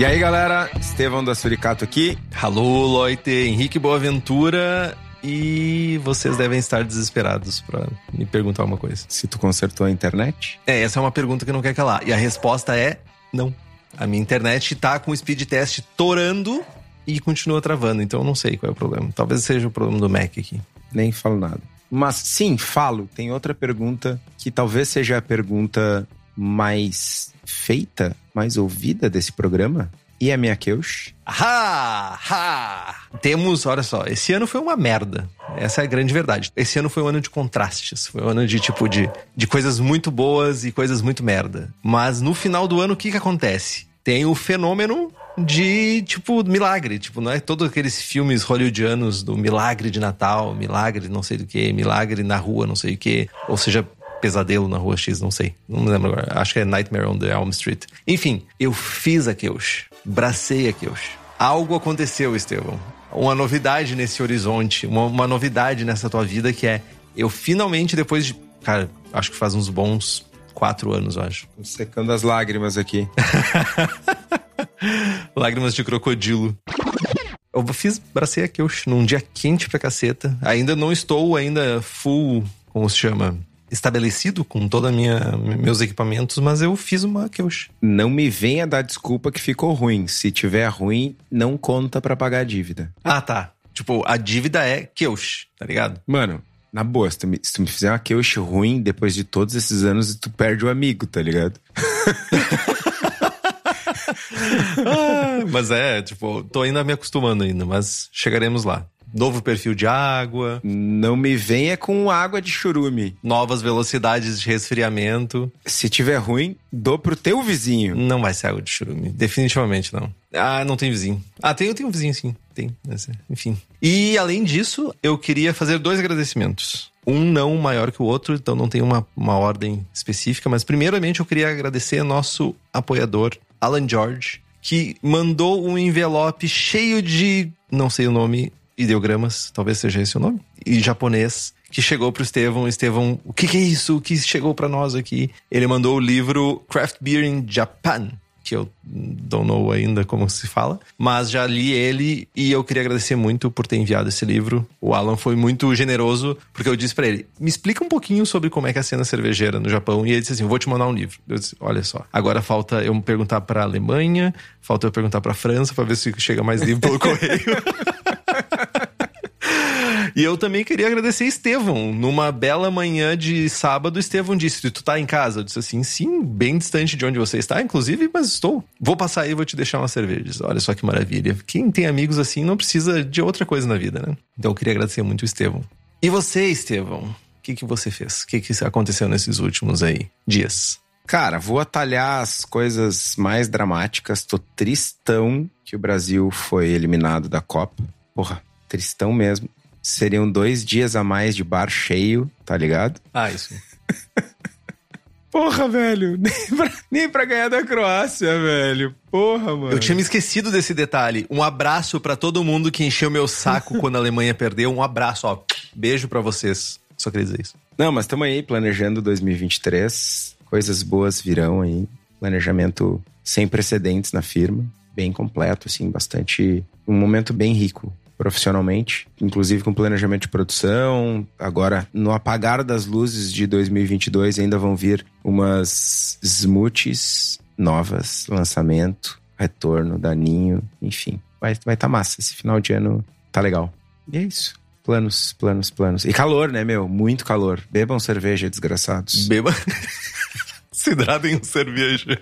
E aí, galera, Estevão da Suricato aqui. Alô, Loite, Henrique Boaventura. E vocês devem estar desesperados para me perguntar uma coisa. Se tu consertou a internet? É, essa é uma pergunta que não quer calar. E a resposta é não. A minha internet tá com o speed test torando e continua travando, então eu não sei qual é o problema. Talvez seja o problema do Mac aqui. Nem falo nada. Mas sim, falo. Tem outra pergunta que talvez seja a pergunta mais feita, mais ouvida desse programa. E a minha Keush? Ha! Ha! Temos, olha só, esse ano foi uma merda. Essa é a grande verdade. Esse ano foi um ano de contrastes. Foi um ano de, tipo, de, de coisas muito boas e coisas muito merda. Mas no final do ano, o que que acontece? Tem o fenômeno de, tipo, milagre. Tipo, não é todos aqueles filmes hollywoodianos do milagre de Natal, milagre não sei do que, milagre na rua não sei o que. Ou seja, Pesadelo na Rua X, não sei. Não lembro agora. Acho que é Nightmare on the Elm Street. Enfim, eu fiz a Keush. Bracei a Keush. Algo aconteceu, Estevão. Uma novidade nesse horizonte. Uma, uma novidade nessa tua vida que é... Eu finalmente, depois de... Cara, acho que faz uns bons quatro anos, eu acho. Tô secando as lágrimas aqui. Lágrimas de crocodilo. Eu fiz bracei a Keush num dia quente pra caceta. Ainda não estou ainda full, como se chama? Estabelecido com todos meus equipamentos, mas eu fiz uma Keush. Não me venha dar desculpa que ficou ruim. Se tiver ruim, não conta para pagar a dívida. Ah, tá. Tipo, a dívida é Keush, tá ligado? Mano, na boa, se tu, me, se tu me fizer uma Keush ruim depois de todos esses anos, tu perde o amigo, tá ligado? ah, mas é, tipo, tô ainda me acostumando ainda, mas chegaremos lá. Novo perfil de água. Não me venha com água de churume. Novas velocidades de resfriamento. Se tiver ruim, dou pro teu vizinho. Não vai ser água de churume. Definitivamente não. Ah, não tem vizinho. Ah, tem, eu tenho um vizinho sim. Tem. Enfim. E além disso, eu queria fazer dois agradecimentos. Um não maior que o outro, então não tem uma, uma ordem específica, mas primeiramente eu queria agradecer nosso apoiador, Alan George, que mandou um envelope cheio de, não sei o nome, ideogramas, talvez seja esse o nome, e japonês, que chegou pro Estevão. Estevão, o que, que é isso? O que chegou para nós aqui? Ele mandou o livro Craft Beer in Japan, que eu don't know ainda como se fala, mas já li ele e eu queria agradecer muito por ter enviado esse livro. O Alan foi muito generoso, porque eu disse para ele: "Me explica um pouquinho sobre como é que é a cena cervejeira no Japão". E ele disse assim: "Vou te mandar um livro". Eu disse: "Olha só, agora falta eu perguntar para Alemanha, falta eu perguntar para França para ver se chega mais livro pelo correio". E eu também queria agradecer Estevão. Numa bela manhã de sábado, Estevão disse: Tu tá em casa? Eu disse assim: Sim, bem distante de onde você está, inclusive, mas estou. Vou passar aí e vou te deixar umas cervejas. Olha só que maravilha. Quem tem amigos assim não precisa de outra coisa na vida, né? Então eu queria agradecer muito o Estevão. E você, Estevão? O que, que você fez? O que, que aconteceu nesses últimos aí dias? Cara, vou atalhar as coisas mais dramáticas. Tô tristão que o Brasil foi eliminado da Copa. Porra, tristão mesmo seriam dois dias a mais de bar cheio, tá ligado? Ah, isso. Porra, velho. Nem pra, nem pra ganhar da Croácia, velho. Porra, mano. Eu tinha me esquecido desse detalhe. Um abraço para todo mundo que encheu meu saco quando a Alemanha perdeu. Um abraço, ó. Beijo para vocês. Só queria dizer isso. Não, mas estamos aí planejando 2023. Coisas boas virão aí. Planejamento sem precedentes na firma. Bem completo, assim, bastante. Um momento bem rico profissionalmente, inclusive com planejamento de produção. Agora, no apagar das luzes de 2022, ainda vão vir umas smoothies novas, lançamento, retorno, daninho, enfim. Vai estar vai tá massa. Esse final de ano Tá legal. E é isso. Planos, planos, planos. E calor, né, meu? Muito calor. Bebam cerveja, desgraçados. Beba. Se hidratem em cerveja.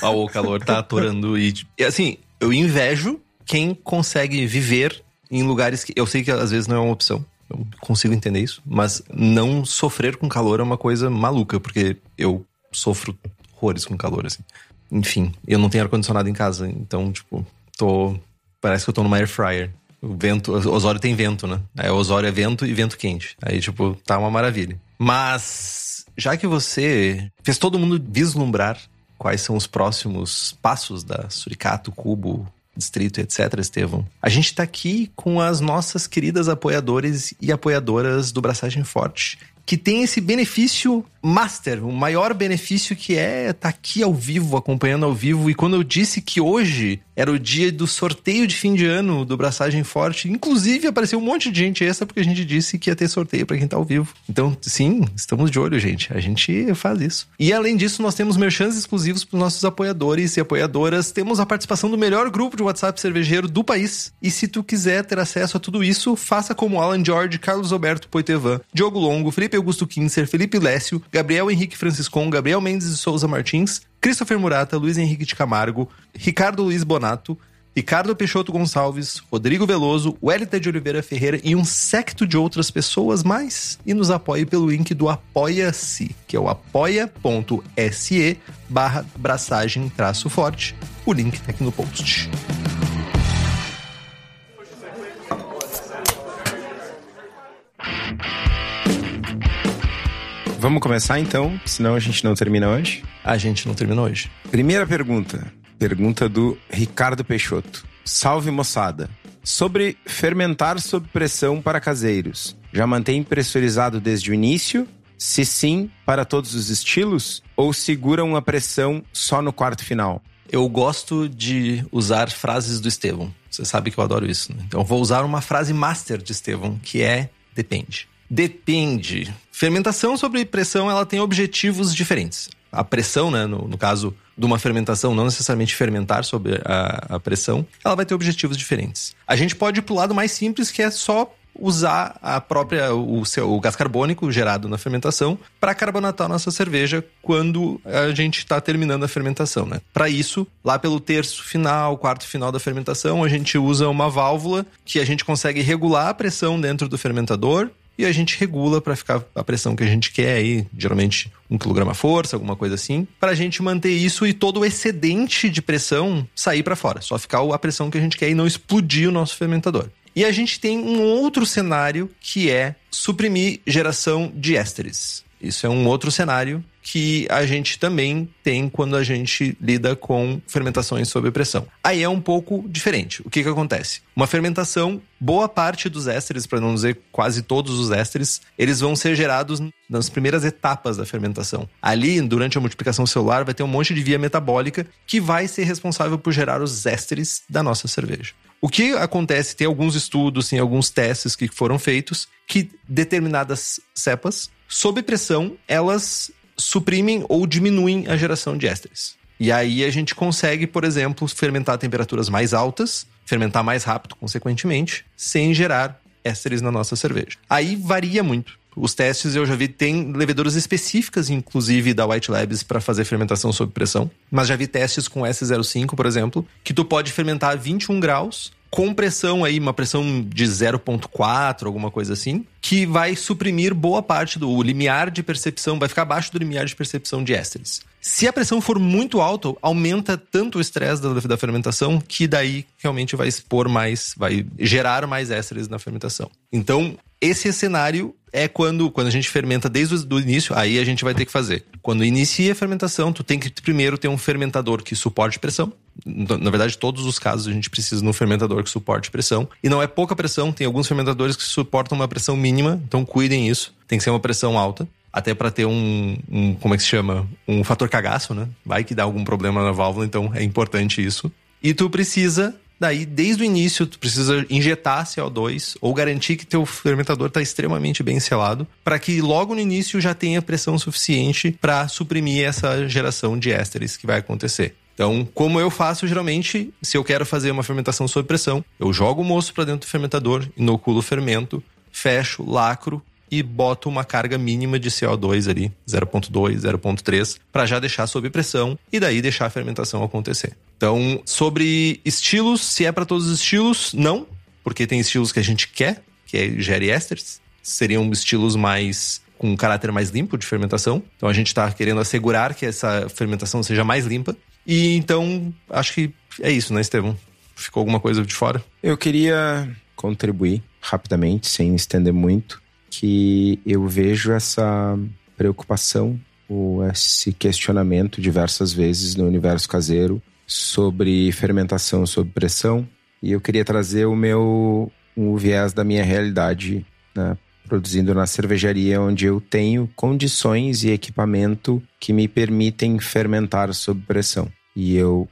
ah, o calor tá atorando. E, e assim, eu invejo quem consegue viver em lugares que. Eu sei que às vezes não é uma opção. Eu consigo entender isso. Mas não sofrer com calor é uma coisa maluca, porque eu sofro horrores com calor, assim. Enfim, eu não tenho ar-condicionado em casa, então, tipo, tô. Parece que eu tô numa air fryer. O vento, o Osório tem vento, né? Aí o Osório é vento e vento quente. Aí, tipo, tá uma maravilha. Mas, já que você fez todo mundo vislumbrar quais são os próximos passos da Suricato, Cubo, Distrito, etc., Estevão, a gente tá aqui com as nossas queridas apoiadores e apoiadoras do Braçagem Forte, que tem esse benefício master, o maior benefício que é estar tá aqui ao vivo, acompanhando ao vivo. E quando eu disse que hoje era o dia do sorteio de fim de ano do Braçagem Forte, inclusive apareceu um monte de gente extra porque a gente disse que ia ter sorteio para quem tá ao vivo. Então, sim, estamos de olho, gente. A gente faz isso. E além disso, nós temos merchans exclusivos para os nossos apoiadores e apoiadoras. Temos a participação do melhor grupo de WhatsApp cervejeiro do país. E se tu quiser ter acesso a tudo isso, faça como Alan George, Carlos Alberto Poitevan, Diogo Longo, Felipe Augusto Kinser, Felipe Lécio, Gabriel Henrique Franciscon, Gabriel Mendes de Souza Martins, Christopher Murata, Luiz Henrique de Camargo, Ricardo Luiz Bonato, Ricardo Peixoto Gonçalves, Rodrigo Veloso, Wellington de Oliveira Ferreira e um secto de outras pessoas mais. E nos apoie pelo link do Apoia-se, que é o apoia.se barra braçagem traço forte. O link tá aqui no post. Vamos começar então, senão a gente não termina hoje. A gente não termina hoje. Primeira pergunta. Pergunta do Ricardo Peixoto. Salve moçada. Sobre fermentar sob pressão para caseiros. Já mantém pressurizado desde o início? Se sim, para todos os estilos? Ou seguram a pressão só no quarto final? Eu gosto de usar frases do Estevão. Você sabe que eu adoro isso. Né? Então, vou usar uma frase master de Estevão, que é depende. Depende. Fermentação sob pressão, ela tem objetivos diferentes. A pressão, né, no, no caso de uma fermentação, não necessariamente fermentar sob a, a pressão, ela vai ter objetivos diferentes. A gente pode ir pro lado mais simples, que é só usar a própria o, seu, o gás carbônico gerado na fermentação para carbonatar nossa cerveja quando a gente está terminando a fermentação, né? Para isso, lá pelo terço final, quarto final da fermentação, a gente usa uma válvula que a gente consegue regular a pressão dentro do fermentador e a gente regula para ficar a pressão que a gente quer aí, geralmente um quilograma força, alguma coisa assim, para a gente manter isso e todo o excedente de pressão sair para fora, só ficar a pressão que a gente quer e não explodir o nosso fermentador. E a gente tem um outro cenário que é suprimir geração de ésteres. Isso é um outro cenário que a gente também tem quando a gente lida com fermentações sob pressão. Aí é um pouco diferente. O que, que acontece? Uma fermentação, boa parte dos ésteres, para não dizer quase todos os ésteres, eles vão ser gerados nas primeiras etapas da fermentação. Ali, durante a multiplicação celular, vai ter um monte de via metabólica que vai ser responsável por gerar os ésteres da nossa cerveja. O que acontece, tem alguns estudos, tem alguns testes que foram feitos, que determinadas cepas, sob pressão, elas suprimem ou diminuem a geração de ésteres. E aí a gente consegue, por exemplo, fermentar a temperaturas mais altas, fermentar mais rápido, consequentemente, sem gerar ésteres na nossa cerveja. Aí varia muito. Os testes eu já vi, tem leveduras específicas, inclusive da White Labs, para fazer fermentação sob pressão. Mas já vi testes com S05, por exemplo, que tu pode fermentar a 21 graus com pressão aí, uma pressão de 0.4, alguma coisa assim, que vai suprimir boa parte do limiar de percepção, vai ficar abaixo do limiar de percepção de ésteres. Se a pressão for muito alta, aumenta tanto o estresse da, da, fermentação que daí realmente vai expor mais, vai gerar mais ésteres na fermentação. Então, esse cenário é quando, quando a gente fermenta desde o início, aí a gente vai ter que fazer. Quando inicia a fermentação, tu tem que primeiro ter um fermentador que suporte pressão. Na verdade, todos os casos a gente precisa de um fermentador que suporte pressão. E não é pouca pressão, tem alguns fermentadores que suportam uma pressão mínima, então cuidem isso. Tem que ser uma pressão alta. Até para ter um, um, como é que se chama? Um fator cagaço, né? Vai que dá algum problema na válvula, então é importante isso. E tu precisa Daí, desde o início, tu precisa injetar CO2 ou garantir que teu fermentador está extremamente bem selado, para que logo no início já tenha pressão suficiente para suprimir essa geração de ésteres que vai acontecer. Então, como eu faço geralmente, se eu quero fazer uma fermentação sob pressão, eu jogo o moço para dentro do fermentador, inoculo o fermento, fecho, lacro e boto uma carga mínima de CO2 ali, 0.2, 0.3, para já deixar sob pressão e daí deixar a fermentação acontecer. Então, sobre estilos, se é para todos os estilos, não, porque tem estilos que a gente quer, que é gere ésteres, seriam estilos mais com um caráter mais limpo de fermentação. Então a gente está querendo assegurar que essa fermentação seja mais limpa. E então, acho que é isso, né, Estevão? Ficou alguma coisa de fora? Eu queria contribuir rapidamente, sem estender muito, que eu vejo essa preocupação ou esse questionamento diversas vezes no universo caseiro sobre fermentação sob pressão. E eu queria trazer o meu o viés da minha realidade, né, produzindo na cervejaria onde eu tenho condições e equipamento que me permitem fermentar sob pressão. E eu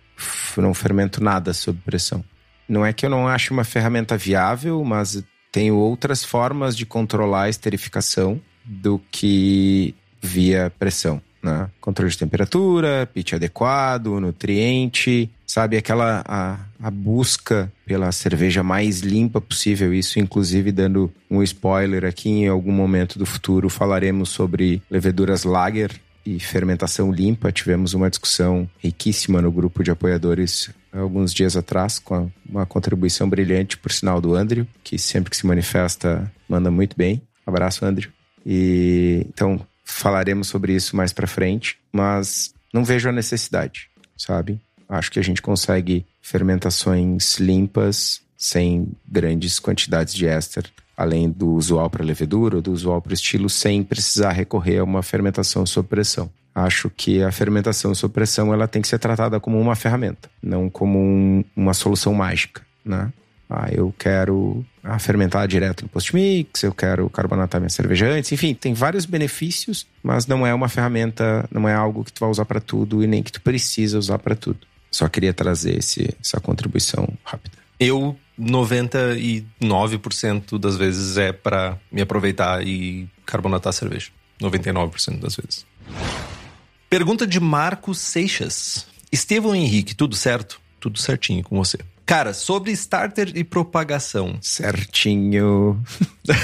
não fermento nada sob pressão. Não é que eu não ache uma ferramenta viável, mas tenho outras formas de controlar a esterificação do que via pressão né? Controle de temperatura, pitch adequado, nutriente, sabe? Aquela a, a busca pela cerveja mais limpa possível. Isso, inclusive, dando um spoiler aqui, em algum momento do futuro falaremos sobre leveduras lager e fermentação limpa. Tivemos uma discussão riquíssima no grupo de apoiadores alguns dias atrás, com uma contribuição brilhante, por sinal, do Andrew, que sempre que se manifesta manda muito bem. Abraço, Andrew. E então, falaremos sobre isso mais para frente, mas não vejo a necessidade, sabe? Acho que a gente consegue fermentações limpas sem grandes quantidades de éster, além do usual para levedura do usual para estilo, sem precisar recorrer a uma fermentação sob pressão. Acho que a fermentação sob pressão ela tem que ser tratada como uma ferramenta, não como um, uma solução mágica, né? Ah, eu quero ah, fermentar direto no post-mix, eu quero carbonatar minha cerveja antes. Enfim, tem vários benefícios, mas não é uma ferramenta, não é algo que tu vai usar para tudo e nem que tu precisa usar para tudo. Só queria trazer esse, essa contribuição rápida. Eu, 99% das vezes é para me aproveitar e carbonatar a cerveja. 99% das vezes. Pergunta de Marcos Seixas. Estevão Henrique, tudo certo? Tudo certinho com você. Cara, sobre starter e propagação. Certinho.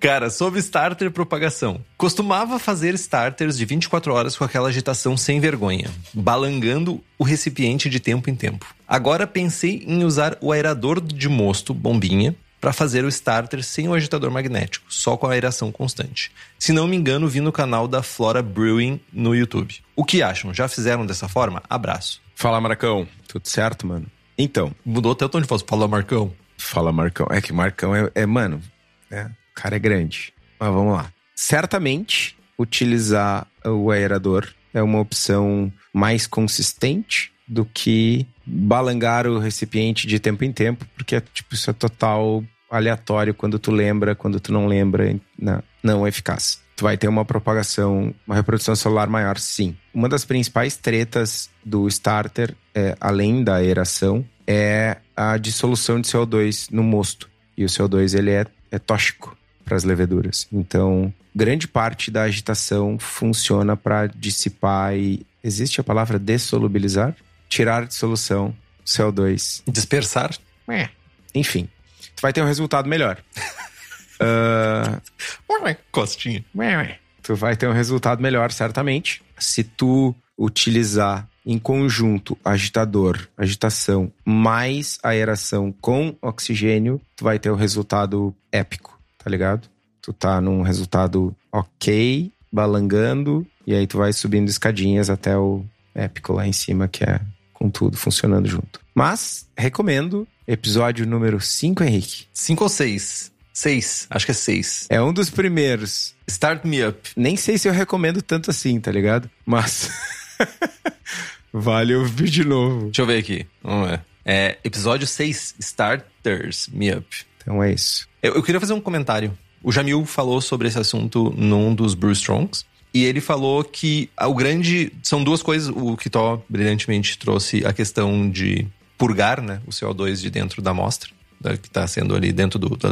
Cara, sobre starter e propagação. Costumava fazer starters de 24 horas com aquela agitação sem vergonha, balangando o recipiente de tempo em tempo. Agora pensei em usar o aerador de mosto, bombinha, para fazer o starter sem o agitador magnético, só com a aeração constante. Se não me engano, vi no canal da Flora Brewing no YouTube. O que acham? Já fizeram dessa forma? Abraço. Fala, Marcão. Tudo certo, mano? Então. Mudou até o tom de voz. Fala, Marcão. Fala, Marcão. É que Marcão é, é mano, é, o cara é grande. Mas vamos lá. Certamente, utilizar o aerador é uma opção mais consistente do que balangar o recipiente de tempo em tempo, porque tipo, isso é total aleatório quando tu lembra, quando tu não lembra, não, não é eficaz. Tu vai ter uma propagação, uma reprodução celular maior, sim. Uma das principais tretas do starter, é, além da aeração, é a dissolução de CO2 no mosto. E o CO2 ele é, é tóxico para as leveduras. Então, grande parte da agitação funciona para dissipar e existe a palavra dessolubilizar? tirar de solução CO2. Dispersar? É. Enfim, tu vai ter um resultado melhor. uh... Costinha. Tu vai ter um resultado melhor, certamente, se tu utilizar em conjunto agitador, agitação, mais aeração com oxigênio, tu vai ter o um resultado épico, tá ligado? Tu tá num resultado ok, balangando, e aí tu vai subindo escadinhas até o épico lá em cima, que é com tudo funcionando junto. Mas, recomendo, episódio número 5, Henrique. 5 ou 6? 6, acho que é 6. É um dos primeiros. Start Me Up. Nem sei se eu recomendo tanto assim, tá ligado? Mas. vale ouvir de novo. Deixa eu ver aqui. Vamos ver. É episódio 6, Starters Me Up. Então é isso. Eu, eu, queria fazer um comentário. O Jamil falou sobre esse assunto num dos Bruce Strongs. E ele falou que o grande. São duas coisas. O Kitó brilhantemente trouxe a questão de purgar né, o CO2 de dentro da amostra. Que está sendo ali dentro do, do.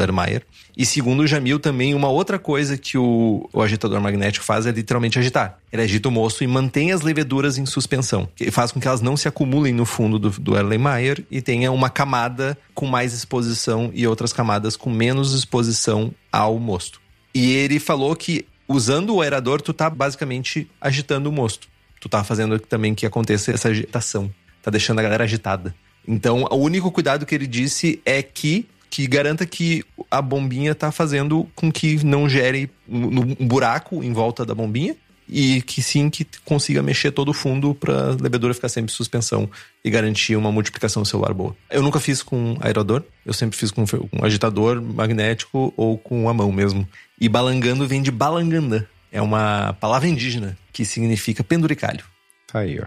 E segundo o Jamil, também uma outra coisa que o, o agitador magnético faz é literalmente agitar. Ele agita o mosto e mantém as leveduras em suspensão, que faz com que elas não se acumulem no fundo do, do Erlenmeyer e tenha uma camada com mais exposição e outras camadas com menos exposição ao mosto. E ele falou que usando o aerador, tu tá basicamente agitando o mosto. Tu tá fazendo também que aconteça essa agitação. Tá deixando a galera agitada. Então, o único cuidado que ele disse é que que garanta que a bombinha tá fazendo com que não gere um, buraco em volta da bombinha e que sim que consiga mexer todo o fundo para a levedura ficar sempre em suspensão e garantir uma multiplicação celular boa. Eu nunca fiz com aerador, eu sempre fiz com agitador magnético ou com a mão mesmo. E balangando vem de balanganda. É uma palavra indígena que significa penduricalho. Tá aí, ó.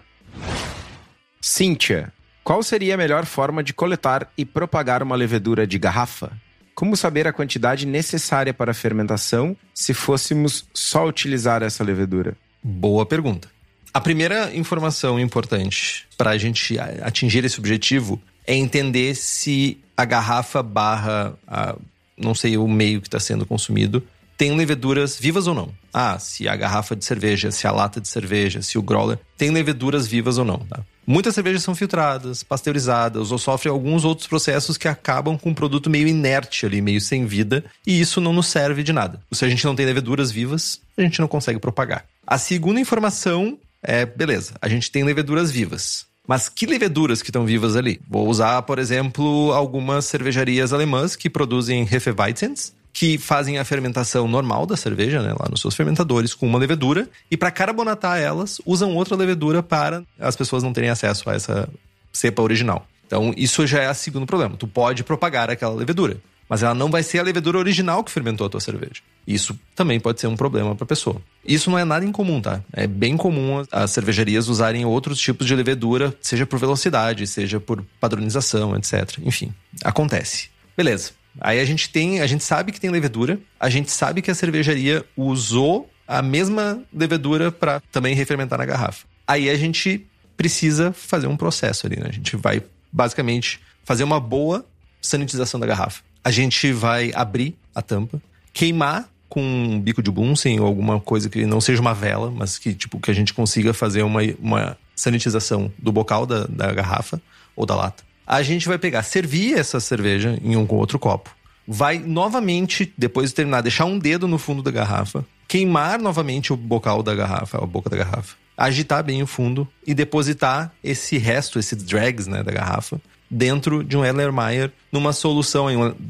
Cíntia, qual seria a melhor forma de coletar e propagar uma levedura de garrafa? Como saber a quantidade necessária para a fermentação se fôssemos só utilizar essa levedura? Boa pergunta. A primeira informação importante para a gente atingir esse objetivo é entender se a garrafa barra, a, não sei, o meio que está sendo consumido tem leveduras vivas ou não. Ah, se a garrafa de cerveja, se a lata de cerveja, se o growler tem leveduras vivas ou não. Tá? Muitas cervejas são filtradas, pasteurizadas ou sofrem alguns outros processos que acabam com um produto meio inerte ali, meio sem vida, e isso não nos serve de nada. Se a gente não tem leveduras vivas, a gente não consegue propagar. A segunda informação é, beleza, a gente tem leveduras vivas. Mas que leveduras que estão vivas ali? Vou usar, por exemplo, algumas cervejarias alemãs que produzem Hefeweizens, que fazem a fermentação normal da cerveja, né, lá nos seus fermentadores, com uma levedura, e para carbonatar elas, usam outra levedura para as pessoas não terem acesso a essa cepa original. Então, isso já é o segundo problema. Tu pode propagar aquela levedura, mas ela não vai ser a levedura original que fermentou a tua cerveja. Isso também pode ser um problema para a pessoa. Isso não é nada incomum, tá? É bem comum as cervejarias usarem outros tipos de levedura, seja por velocidade, seja por padronização, etc. Enfim, acontece. Beleza. Aí a gente tem, a gente sabe que tem levedura, a gente sabe que a cervejaria usou a mesma levedura para também refermentar na garrafa. Aí a gente precisa fazer um processo ali, né? A gente vai basicamente fazer uma boa sanitização da garrafa. A gente vai abrir a tampa, queimar com um bico de Bunsen ou alguma coisa que não seja uma vela, mas que tipo que a gente consiga fazer uma, uma sanitização do bocal da, da garrafa ou da lata a gente vai pegar, servir essa cerveja em um outro copo. Vai novamente, depois de terminar, deixar um dedo no fundo da garrafa, queimar novamente o bocal da garrafa, a boca da garrafa, agitar bem o fundo e depositar esse resto, esses drags né, da garrafa, dentro de um Erlenmeyer numa solução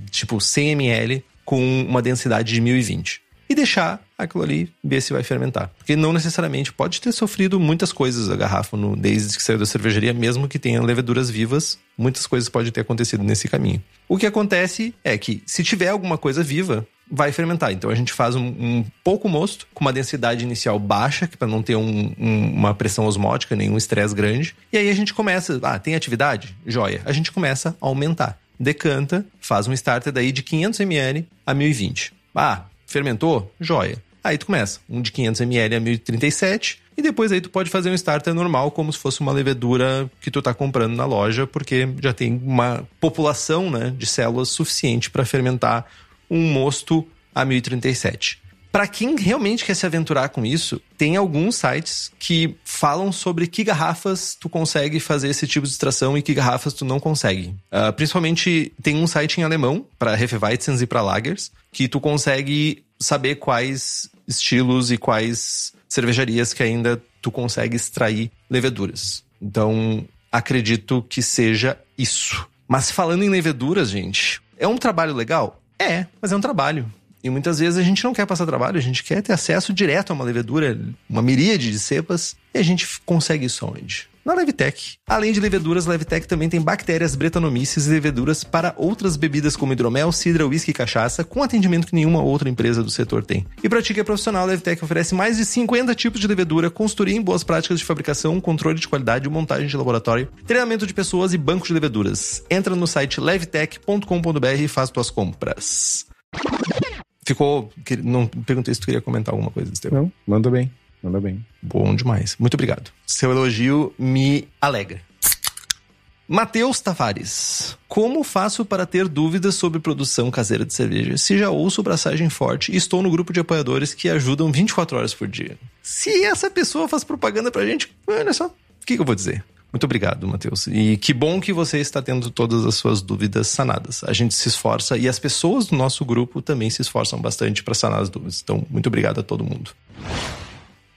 tipo 100 ml com uma densidade de 1020 e deixar aquilo ali ver se vai fermentar. Porque não necessariamente pode ter sofrido muitas coisas a garrafa no, desde que saiu da cervejaria, mesmo que tenha leveduras vivas, muitas coisas podem ter acontecido nesse caminho. O que acontece é que se tiver alguma coisa viva, vai fermentar. Então a gente faz um, um pouco mosto, com uma densidade inicial baixa, para não ter um, um, uma pressão osmótica, nenhum estresse grande. E aí a gente começa, ah, tem atividade? Joia. A gente começa a aumentar. Decanta, faz um starter daí de 500 ml a 1020. Ah, fermentou? Joia. Aí tu começa, um de 500 ml a 1037, e depois aí tu pode fazer um starter normal, como se fosse uma levedura que tu tá comprando na loja, porque já tem uma população né, de células suficiente para fermentar um mosto a 1037. Para quem realmente quer se aventurar com isso, tem alguns sites que falam sobre que garrafas tu consegue fazer esse tipo de extração e que garrafas tu não consegue. Uh, principalmente tem um site em alemão para Hefeweizens e para Lagers que tu consegue saber quais estilos e quais cervejarias que ainda tu consegue extrair leveduras. Então, acredito que seja isso. Mas falando em leveduras, gente, é um trabalho legal? É, mas é um trabalho. E muitas vezes a gente não quer passar trabalho, a gente quer ter acesso direto a uma levedura, uma miríade de cepas, e a gente consegue isso onde? Na Levitec. Além de leveduras, Levitec também tem bactérias, bretanomices e leveduras para outras bebidas como hidromel, cidra, uísque e cachaça, com atendimento que nenhuma outra empresa do setor tem. E para ti que é profissional, a Levitec oferece mais de 50 tipos de levedura, consultoria em boas práticas de fabricação, controle de qualidade, montagem de laboratório, treinamento de pessoas e banco de leveduras. Entra no site levitec.com.br e faz tuas compras. Ficou. Não perguntei se tu queria comentar alguma coisa, Estevam. Não, manda bem. Manda bem. Bom demais. Muito obrigado. Seu elogio me alegra. Matheus Tavares. Como faço para ter dúvidas sobre produção caseira de cerveja? Se já ouço braçagem forte e estou no grupo de apoiadores que ajudam 24 horas por dia. Se essa pessoa faz propaganda pra gente, olha só, o que, que eu vou dizer? Muito obrigado, Matheus. E que bom que você está tendo todas as suas dúvidas sanadas. A gente se esforça e as pessoas do nosso grupo também se esforçam bastante para sanar as dúvidas. Então, muito obrigado a todo mundo.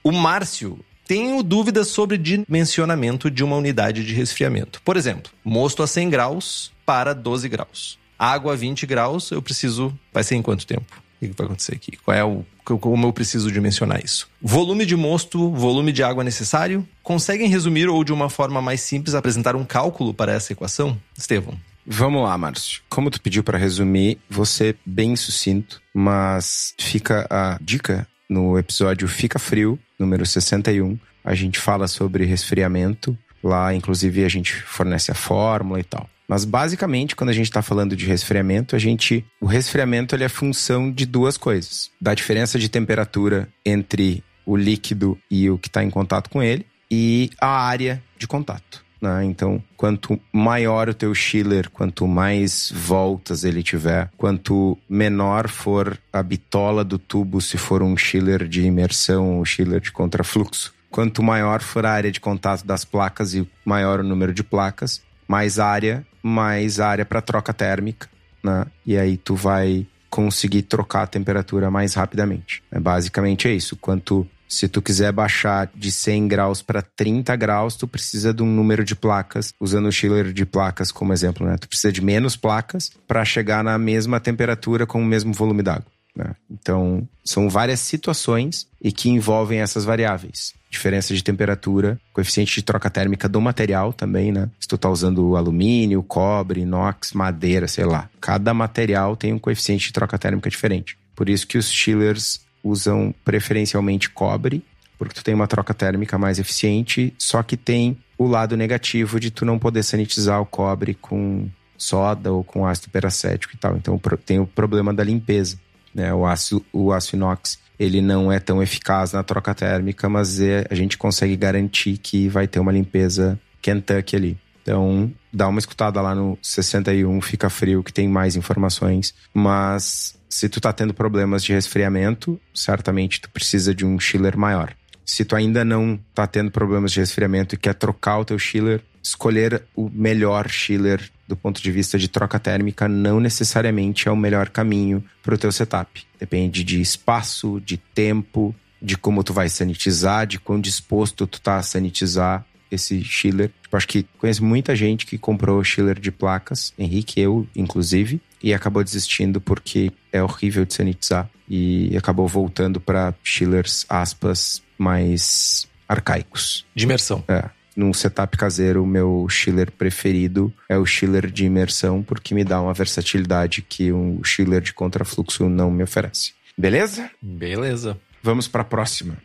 O Márcio tenho dúvidas sobre dimensionamento de uma unidade de resfriamento. Por exemplo, mosto a 100 graus para 12 graus. Água a 20 graus, eu preciso. Vai ser em quanto tempo? O que vai acontecer aqui? Qual é o. Como eu preciso dimensionar isso? Volume de mosto, volume de água necessário? Conseguem resumir ou de uma forma mais simples apresentar um cálculo para essa equação? Estevão. Vamos lá, Márcio. Como tu pediu para resumir, você bem sucinto, mas fica a dica no episódio Fica Frio, número 61. A gente fala sobre resfriamento. Lá, inclusive, a gente fornece a fórmula e tal. Mas basicamente, quando a gente está falando de resfriamento, a gente, o resfriamento ele é função de duas coisas: da diferença de temperatura entre o líquido e o que está em contato com ele e a área de contato. Né? Então, quanto maior o teu chiller, quanto mais voltas ele tiver, quanto menor for a bitola do tubo, se for um chiller de imersão ou chiller de contrafluxo, quanto maior for a área de contato das placas e maior o número de placas, mais área, mais área para troca térmica, né? E aí tu vai conseguir trocar a temperatura mais rapidamente. É, basicamente é isso. Quanto se tu quiser baixar de 100 graus para 30 graus, tu precisa de um número de placas, usando o chiller de placas como exemplo, né? Tu precisa de menos placas para chegar na mesma temperatura com o mesmo volume d'água. Né? Então, são várias situações e que envolvem essas variáveis. Diferença de temperatura, coeficiente de troca térmica do material também, né? Se tu tá usando alumínio, cobre, inox, madeira, sei lá. Cada material tem um coeficiente de troca térmica diferente. Por isso que os chillers usam preferencialmente cobre, porque tu tem uma troca térmica mais eficiente, só que tem o lado negativo de tu não poder sanitizar o cobre com soda ou com ácido peracético e tal. Então tem o problema da limpeza. Né? O, aço, o aço inox ele não é tão eficaz na troca térmica, mas é, a gente consegue garantir que vai ter uma limpeza Kentucky ali. Então, dá uma escutada lá no 61, fica frio, que tem mais informações. Mas se tu tá tendo problemas de resfriamento, certamente tu precisa de um chiller maior. Se tu ainda não tá tendo problemas de resfriamento e quer trocar o teu chiller, escolher o melhor chiller do ponto de vista de troca térmica não necessariamente é o melhor caminho para o teu setup. Depende de espaço, de tempo, de como tu vai sanitizar, de quão disposto tu tá a sanitizar esse chiller. Tipo, acho que conheço muita gente que comprou chiller de placas, Henrique, eu inclusive, e acabou desistindo porque é horrível de sanitizar e acabou voltando para chillers aspas mais arcaicos. De imersão. É. Num setup caseiro, o meu chiller preferido é o chiller de imersão, porque me dá uma versatilidade que um chiller de contrafluxo não me oferece. Beleza? Beleza. Vamos para a próxima.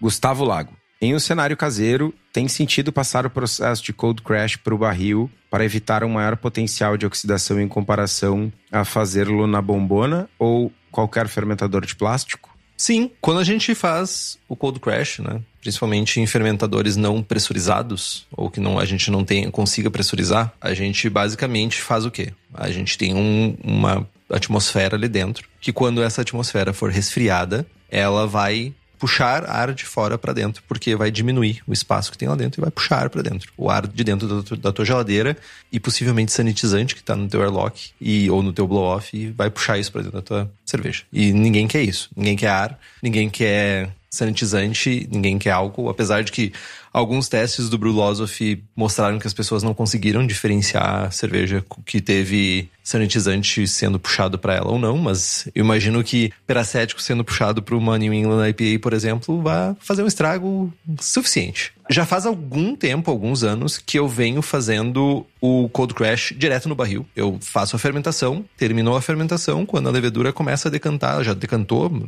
Gustavo Lago. Em um cenário caseiro, tem sentido passar o processo de cold crash para o barril para evitar um maior potencial de oxidação em comparação a fazê-lo na bombona ou qualquer fermentador de plástico? Sim, quando a gente faz o cold crash, né, principalmente em fermentadores não pressurizados ou que não a gente não tem consiga pressurizar, a gente basicamente faz o quê? A gente tem um, uma atmosfera ali dentro que quando essa atmosfera for resfriada, ela vai puxar ar de fora para dentro, porque vai diminuir o espaço que tem lá dentro e vai puxar ar para dentro. O ar de dentro da, da tua geladeira e possivelmente sanitizante que está no teu airlock e ou no teu blow off e vai puxar isso para dentro da tua cerveja. E ninguém quer isso. Ninguém quer ar, ninguém quer sanitizante, ninguém quer álcool, apesar de que alguns testes do Brewlosophy mostraram que as pessoas não conseguiram diferenciar a cerveja que teve sanitizante sendo puxado para ela ou não, mas eu imagino que peracético sendo puxado para uma New England IPA, por exemplo, vai fazer um estrago suficiente. Já faz algum tempo, alguns anos, que eu venho fazendo o cold crash direto no barril. Eu faço a fermentação, terminou a fermentação, quando a levedura começa a decantar, já decantou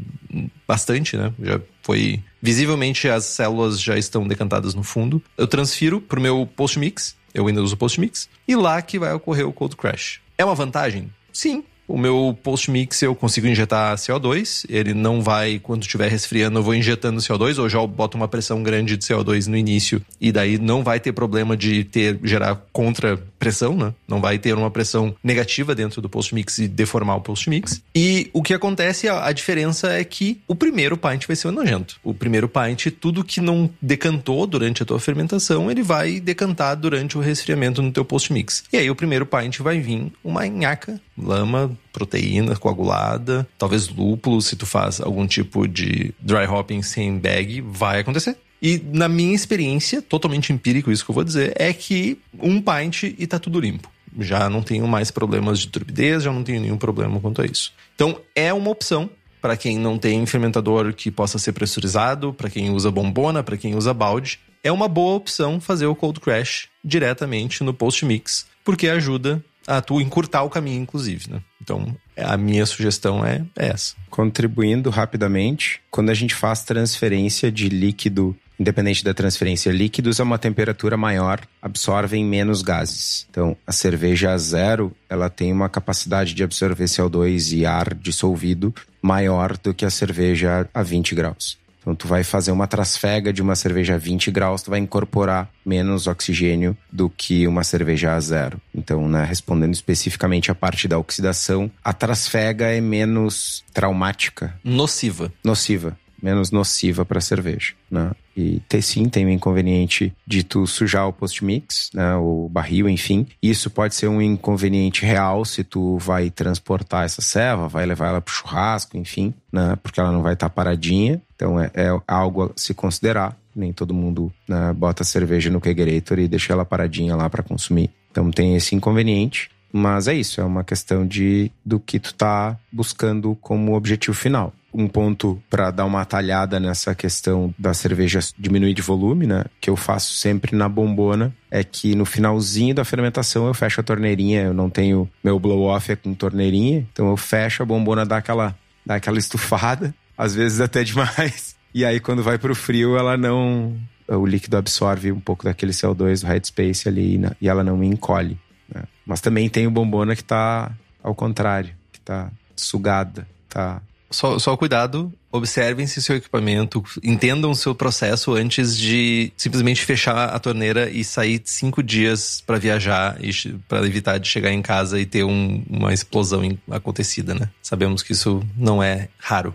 bastante, né? Já foi visivelmente as células já estão decantadas no fundo. Eu transfiro pro meu post mix, eu ainda uso post mix, e lá que vai ocorrer o cold crash. É uma vantagem? Sim, O meu post-mix eu consigo injetar CO2, ele não vai, quando estiver resfriando, eu vou injetando CO2, ou já boto uma pressão grande de CO2 no início, e daí não vai ter problema de ter gerar contra pressão, né? Não vai ter uma pressão negativa dentro do post-mix e deformar o post-mix. E o que acontece, a, diferença é que o primeiro pint vai ser o nojento. O primeiro pint, tudo que não decantou durante a tua fermentação, ele vai decantar durante o resfriamento no teu post-mix. E aí o primeiro pint vai vir uma nhaca, lama, proteína coagulada, talvez lúpulo, se tu faz algum tipo de dry hopping sem bag, vai acontecer. E na minha experiência, totalmente empírico isso que eu vou dizer, é que um pint e tá tudo limpo. Já não tenho mais problemas de turbidez, já não tenho nenhum problema quanto a isso. Então é uma opção para quem não tem fermentador que possa ser pressurizado, para quem usa bombona, para quem usa balde. É uma boa opção fazer o cold crash diretamente no post mix, porque ajuda a tu encurtar o caminho, inclusive, né? Então, a minha sugestão é essa. Contribuindo rapidamente, quando a gente faz transferência de líquido independente da transferência. Líquidos a uma temperatura maior absorvem menos gases. Então, a cerveja a zero, ela tem uma capacidade de absorver CO2 e ar dissolvido maior do que a cerveja a 20 graus. Então, tu vai fazer uma trasfega de uma cerveja a 20 graus, tu vai incorporar menos oxigênio do que uma cerveja a zero. Então, né, respondendo especificamente a parte da oxidação, a trasfega é menos traumática. Nociva. Nociva menos nociva para a cerveja, né? E ter sim tem o inconveniente de tu sujar o post-mix, né? O barril, enfim. Isso pode ser um inconveniente real se tu vai transportar essa serva, vai levar ela pro churrasco, enfim, né? Porque ela não vai estar tá paradinha. Então é, é, algo a se considerar. Nem todo mundo né, bota cerveja no kegerator e deixa ela paradinha lá para consumir. Então tem esse inconveniente. Mas é isso, é uma questão de do que tu tá buscando como objetivo final um ponto para dar uma atalhada nessa questão da cerveja diminuir de volume, né? Que eu faço sempre na bombona é que no finalzinho da fermentação eu fecho a torneirinha, eu não tenho meu blow off é com torneirinha, então eu fecho a bombona dá aquela dá aquela estufada, às vezes até demais. E aí quando vai pro frio ela não o líquido absorve um pouco daquele CO2 do headspace ali e ela não encolhe. Né? Mas também tem o bombona que tá ao contrário, que tá sugada, tá só, só cuidado, observem se seu equipamento, entendam o seu processo antes de simplesmente fechar a torneira e sair cinco dias para viajar e para evitar de chegar em casa e ter um, uma explosão acontecida, né? Sabemos que isso não é raro.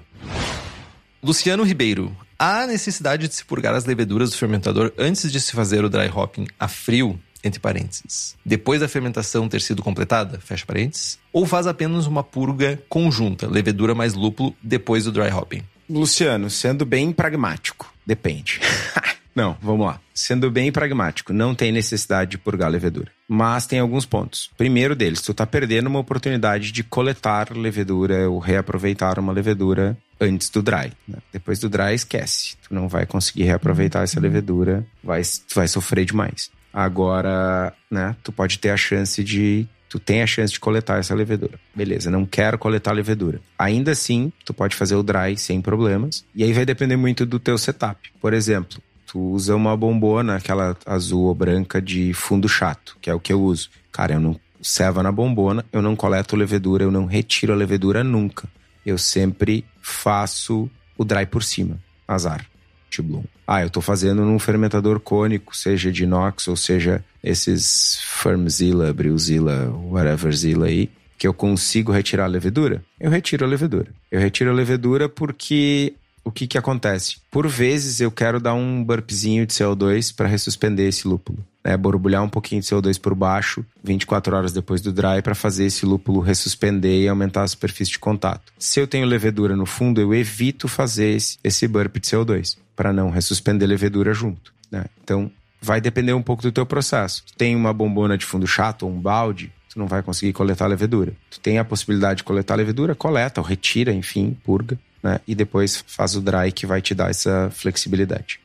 Luciano Ribeiro, há necessidade de se purgar as leveduras do fermentador antes de se fazer o dry hopping a frio? Entre parênteses, depois da fermentação ter sido completada, fecha parênteses, ou faz apenas uma purga conjunta, levedura mais lúpulo, depois do dry hopping? Luciano, sendo bem pragmático, depende. Não, vamos lá. Sendo bem pragmático, não tem necessidade de purgar a levedura. Mas tem alguns pontos. Primeiro deles, tu tá perdendo uma oportunidade de coletar levedura ou reaproveitar uma levedura antes do dry. Né? Depois do dry, esquece. Tu não vai conseguir reaproveitar essa levedura, vai, vai sofrer demais. Agora, né, tu pode ter a chance de tu tem a chance de coletar essa levedura. Beleza, não quero coletar a levedura. Ainda assim, tu pode fazer o dry sem problemas. E aí vai depender muito do teu setup. Por exemplo, tu usa uma bombona, aquela azul ou branca de fundo chato, que é o que eu uso. Cara, eu não serva na bombona, eu não coleto levedura, eu não retiro a levedura nunca. Eu sempre faço o dry por cima. Azar. Ah, eu estou fazendo num fermentador cônico, seja de inox ou seja esses Firmzilla, Brewzilla, whateverzilla aí, que eu consigo retirar a levedura? Eu retiro a levedura. Eu retiro a levedura porque o que que acontece? Por vezes eu quero dar um burpzinho de CO2 para ressuspender esse lúpulo né, borbulhar um pouquinho de CO2 por baixo 24 horas depois do dry para fazer esse lúpulo ressuspender e aumentar a superfície de contato. Se eu tenho levedura no fundo, eu evito fazer esse, esse burp de CO2 para não ressuspender levedura junto. Né? Então, vai depender um pouco do teu processo. Tu tem uma bombona de fundo chato ou um balde, tu não vai conseguir coletar levedura. Tu tem a possibilidade de coletar levedura, coleta ou retira, enfim, purga, né? E depois faz o dry que vai te dar essa flexibilidade.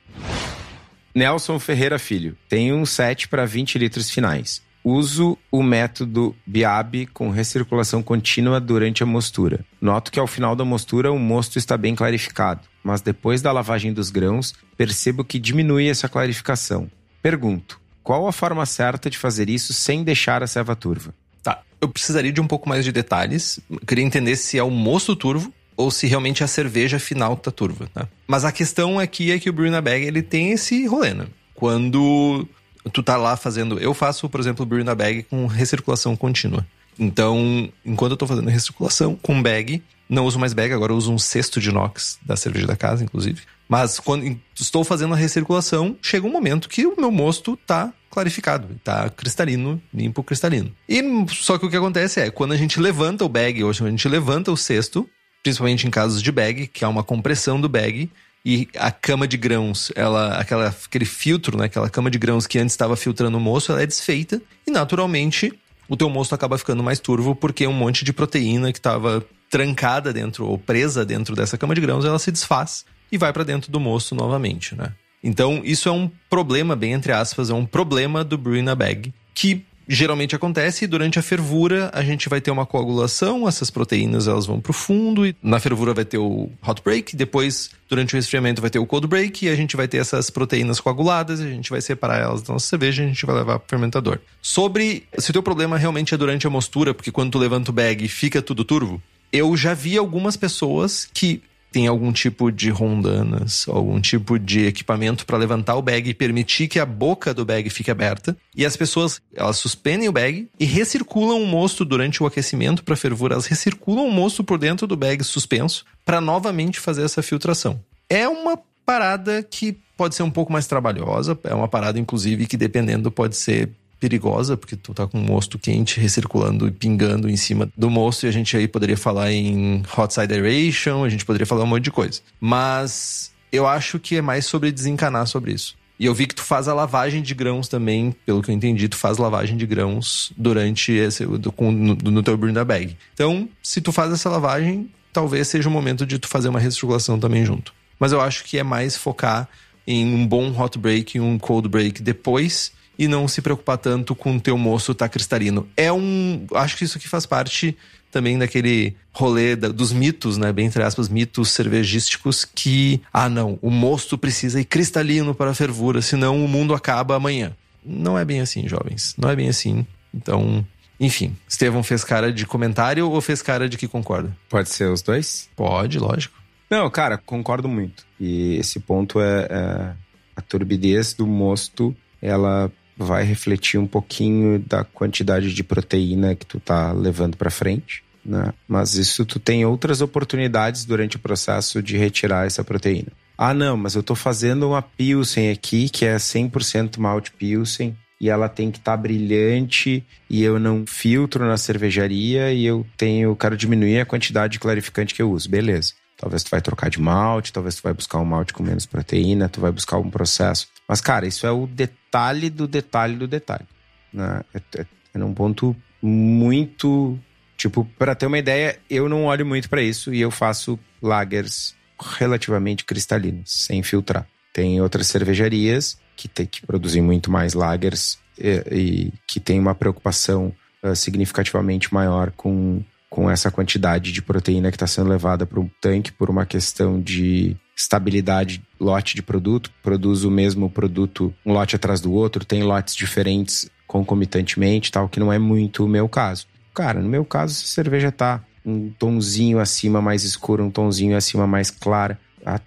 Nelson Ferreira Filho. Tem um set para 20 litros finais. Uso o método BIAB com recirculação contínua durante a mostura. Noto que ao final da mostura o mosto está bem clarificado, mas depois da lavagem dos grãos percebo que diminui essa clarificação. Pergunto: qual a forma certa de fazer isso sem deixar a serva turva? Tá. Eu precisaria de um pouco mais de detalhes. Queria entender se é o mosto turvo ou se realmente a cerveja final tá turva, tá? Mas a questão aqui é que o Brewing Bag, ele tem esse rolê, né? Quando tu tá lá fazendo... Eu faço, por exemplo, o Brewing Bag com recirculação contínua. Então, enquanto eu tô fazendo recirculação com bag, não uso mais bag, agora uso um cesto de inox da cerveja da casa, inclusive. Mas quando estou fazendo a recirculação, chega um momento que o meu mosto tá clarificado, tá cristalino, limpo cristalino. E só que o que acontece é, quando a gente levanta o bag, ou a gente levanta o cesto, principalmente em casos de bag, que é uma compressão do bag, e a cama de grãos, ela, aquela, aquele filtro, né, aquela cama de grãos que antes estava filtrando o moço, ela é desfeita e naturalmente o teu mosto acaba ficando mais turvo porque um monte de proteína que estava trancada dentro ou presa dentro dessa cama de grãos, ela se desfaz e vai para dentro do mosto novamente, né? Então, isso é um problema, bem entre aspas, é um problema do brewing bag, que geralmente acontece durante a fervura a gente vai ter uma coagulação, essas proteínas elas vão pro fundo e na fervura vai ter o hot break, depois durante o resfriamento vai ter o cold break e a gente vai ter essas proteínas coaguladas a gente vai separar elas da nossa cerveja e a gente vai levar pro fermentador. Sobre se o teu problema realmente é durante a mostura, porque quando tu levanta o bag fica tudo turvo, eu já vi algumas pessoas que tem algum tipo de rondanas, algum tipo de equipamento para levantar o bag e permitir que a boca do bag fique aberta. E as pessoas, elas suspendem o bag e recirculam o mosto durante o aquecimento para fervura, elas recirculam o mosto por dentro do bag suspenso para novamente fazer essa filtração. É uma parada que pode ser um pouco mais trabalhosa, é uma parada inclusive que dependendo pode ser perigosa, porque tu tá com um mosto quente recirculando e pingando em cima do mosto, e a gente aí poderia falar em hot side aeration, a gente poderia falar um monte de coisa. Mas eu acho que é mais sobre desencanar sobre isso. E eu vi que tu faz a lavagem de grãos também, pelo que eu entendi, tu faz lavagem de grãos durante esse do, no, no teu burn bag. Então, se tu faz essa lavagem, talvez seja o momento de tu fazer uma recirculação também junto. Mas eu acho que é mais focar em um bom hot break e um cold break depois e não se preocupar tanto com o teu moço tá cristalino. É um. Acho que isso aqui faz parte também daquele rolê da, dos mitos, né? Bem entre aspas, mitos cervejísticos que, ah, não, o mosto precisa ir cristalino para a fervura, senão o mundo acaba amanhã. Não é bem assim, jovens. Não é bem assim. Então, enfim, Estevão fez cara de comentário ou fez cara de que concorda? Pode ser os dois? Pode, lógico. Não, cara, concordo muito. E esse ponto é, é a turbidez do mosto, ela vai refletir um pouquinho da quantidade de proteína que tu tá levando para frente, né? Mas isso tu tem outras oportunidades durante o processo de retirar essa proteína. Ah, não, mas eu tô fazendo uma Pilsen aqui, que é 100% malte Pilsen, e ela tem que estar tá brilhante, e eu não filtro na cervejaria, e eu tenho, quero diminuir a quantidade de clarificante que eu uso. Beleza. Talvez tu vai trocar de malte, talvez tu vai buscar um malte com menos proteína, tu vai buscar um processo. Mas, cara, isso é o detalhe do detalhe do detalhe. Né? É, é, é um ponto muito. Tipo, para ter uma ideia, eu não olho muito para isso e eu faço lagers relativamente cristalinos, sem filtrar. Tem outras cervejarias que, tem, que produzem muito mais lagers e, e que tem uma preocupação uh, significativamente maior com com essa quantidade de proteína que está sendo levada para um tanque por uma questão de estabilidade lote de produto, produz o mesmo produto um lote atrás do outro, tem lotes diferentes concomitantemente, tal, que não é muito o meu caso. Cara, no meu caso, se a cerveja tá um tonzinho acima mais escuro, um tonzinho acima mais clara,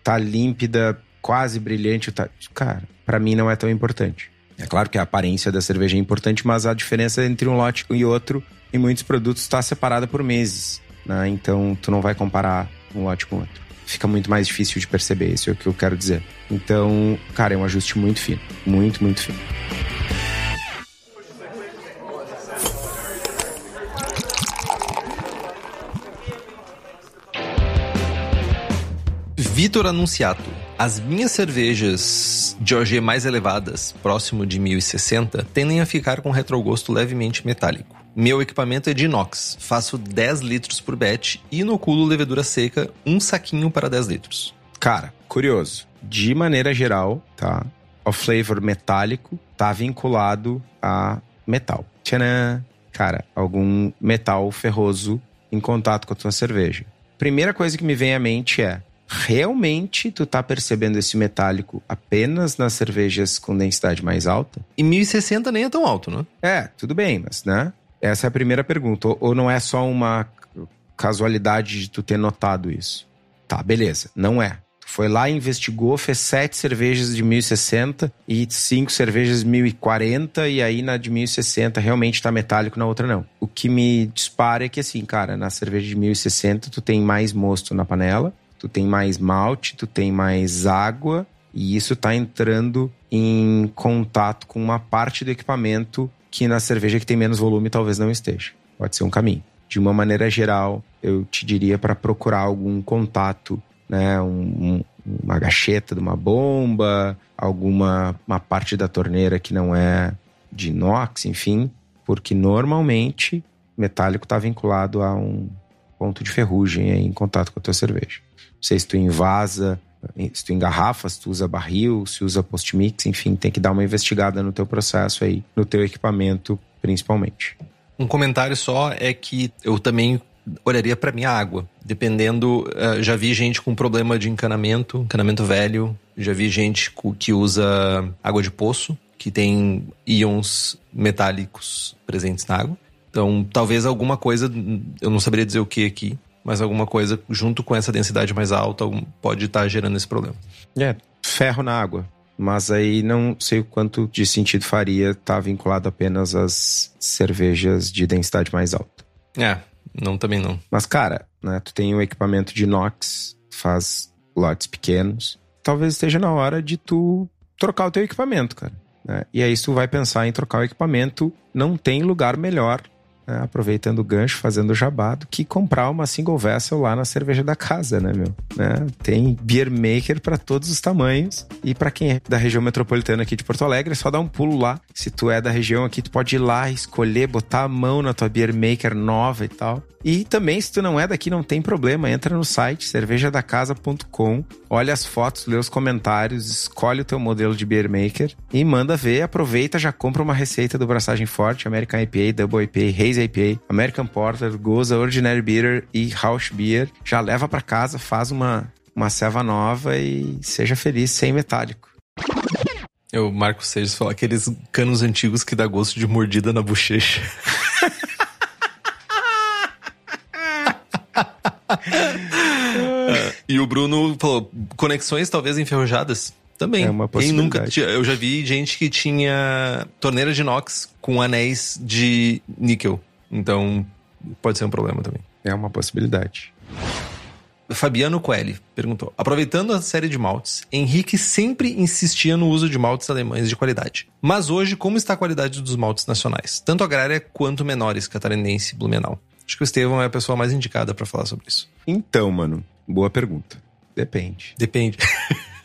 tá límpida, quase brilhante, tá, cara, para mim não é tão importante. É claro que a aparência da cerveja é importante, mas a diferença entre um lote e outro em muitos produtos está separada por meses, né? Então tu não vai comparar um lote com outro. Fica muito mais difícil de perceber, isso é o que eu quero dizer. Então, cara, é um ajuste muito fino. Muito, muito fino. Vitor Anunciato. As minhas cervejas de OG mais elevadas, próximo de 1060, tendem a ficar com retrogosto levemente metálico. Meu equipamento é de inox. Faço 10 litros por batch e inoculo levedura seca, um saquinho para 10 litros. Cara, curioso. De maneira geral, tá? O flavor metálico tá vinculado a metal. Tcharam! Cara, algum metal ferroso em contato com a tua cerveja. Primeira coisa que me vem à mente é: realmente tu tá percebendo esse metálico apenas nas cervejas com densidade mais alta? E 1060 nem é tão alto, né? É, tudo bem, mas, né? Essa é a primeira pergunta. Ou não é só uma casualidade de tu ter notado isso? Tá, beleza. Não é. Foi lá, investigou, fez sete cervejas de 1060 e cinco cervejas de 1040, e aí na de 1060 realmente tá metálico, na outra não. O que me dispara é que, assim, cara, na cerveja de 1060 tu tem mais mosto na panela, tu tem mais malte, tu tem mais água, e isso tá entrando em contato com uma parte do equipamento que na cerveja que tem menos volume talvez não esteja. Pode ser um caminho. De uma maneira geral, eu te diria para procurar algum contato né, um, uma gacheta de uma bomba, alguma uma parte da torneira que não é de inox, enfim, porque normalmente metálico está vinculado a um ponto de ferrugem em contato com a tua cerveja. Não sei se tu invasa, se tu engarrafa, se tu usa barril, se usa post-mix, enfim, tem que dar uma investigada no teu processo aí, no teu equipamento principalmente. Um comentário só é que eu também olharia para minha água. Dependendo, uh, já vi gente com problema de encanamento, encanamento velho, já vi gente que usa água de poço, que tem íons metálicos presentes na água. Então, talvez alguma coisa, eu não saberia dizer o que aqui, mas alguma coisa junto com essa densidade mais alta pode estar tá gerando esse problema. É, ferro na água. Mas aí não sei o quanto de sentido faria estar tá vinculado apenas às cervejas de densidade mais alta. É, não, também não. Mas, cara, né, tu tem o equipamento de inox, faz lotes pequenos. Talvez esteja na hora de tu trocar o teu equipamento, cara. Né? E aí, se tu vai pensar em trocar o equipamento, não tem lugar melhor né, aproveitando o gancho, fazendo jabá, do que comprar uma single vessel lá na cerveja da casa, né, meu? Né? Tem beer maker para todos os tamanhos. E para quem é da região metropolitana aqui de Porto Alegre, é só dar um pulo lá. Se tu é da região aqui, tu pode ir lá, escolher, botar a mão na tua beer maker nova e tal. E também, se tu não é daqui, não tem problema. Entra no site cervejadacasa.com, olha as fotos, lê os comentários, escolhe o teu modelo de beer maker e manda ver. Aproveita, já compra uma receita do Braçagem Forte, American IPA, Double IPA, IPA, American Porter, Goza, Ordinary Beer e House Beer. Já leva para casa, faz uma, uma ceva nova e seja feliz sem metálico. Eu, Marco Seixas, falou aqueles canos antigos que dá gosto de mordida na bochecha. e o Bruno falou: conexões talvez enferrujadas. Também. É uma possibilidade. Quem nunca Eu já vi gente que tinha torneira de inox com anéis de níquel. Então, pode ser um problema também. É uma possibilidade. Fabiano Coelho perguntou: Aproveitando a série de maltes, Henrique sempre insistia no uso de maltes alemães de qualidade. Mas hoje, como está a qualidade dos maltes nacionais, tanto agrária quanto menores, catarinense e blumenau? Acho que o Estevão é a pessoa mais indicada para falar sobre isso. Então, mano, boa pergunta. Depende. Depende.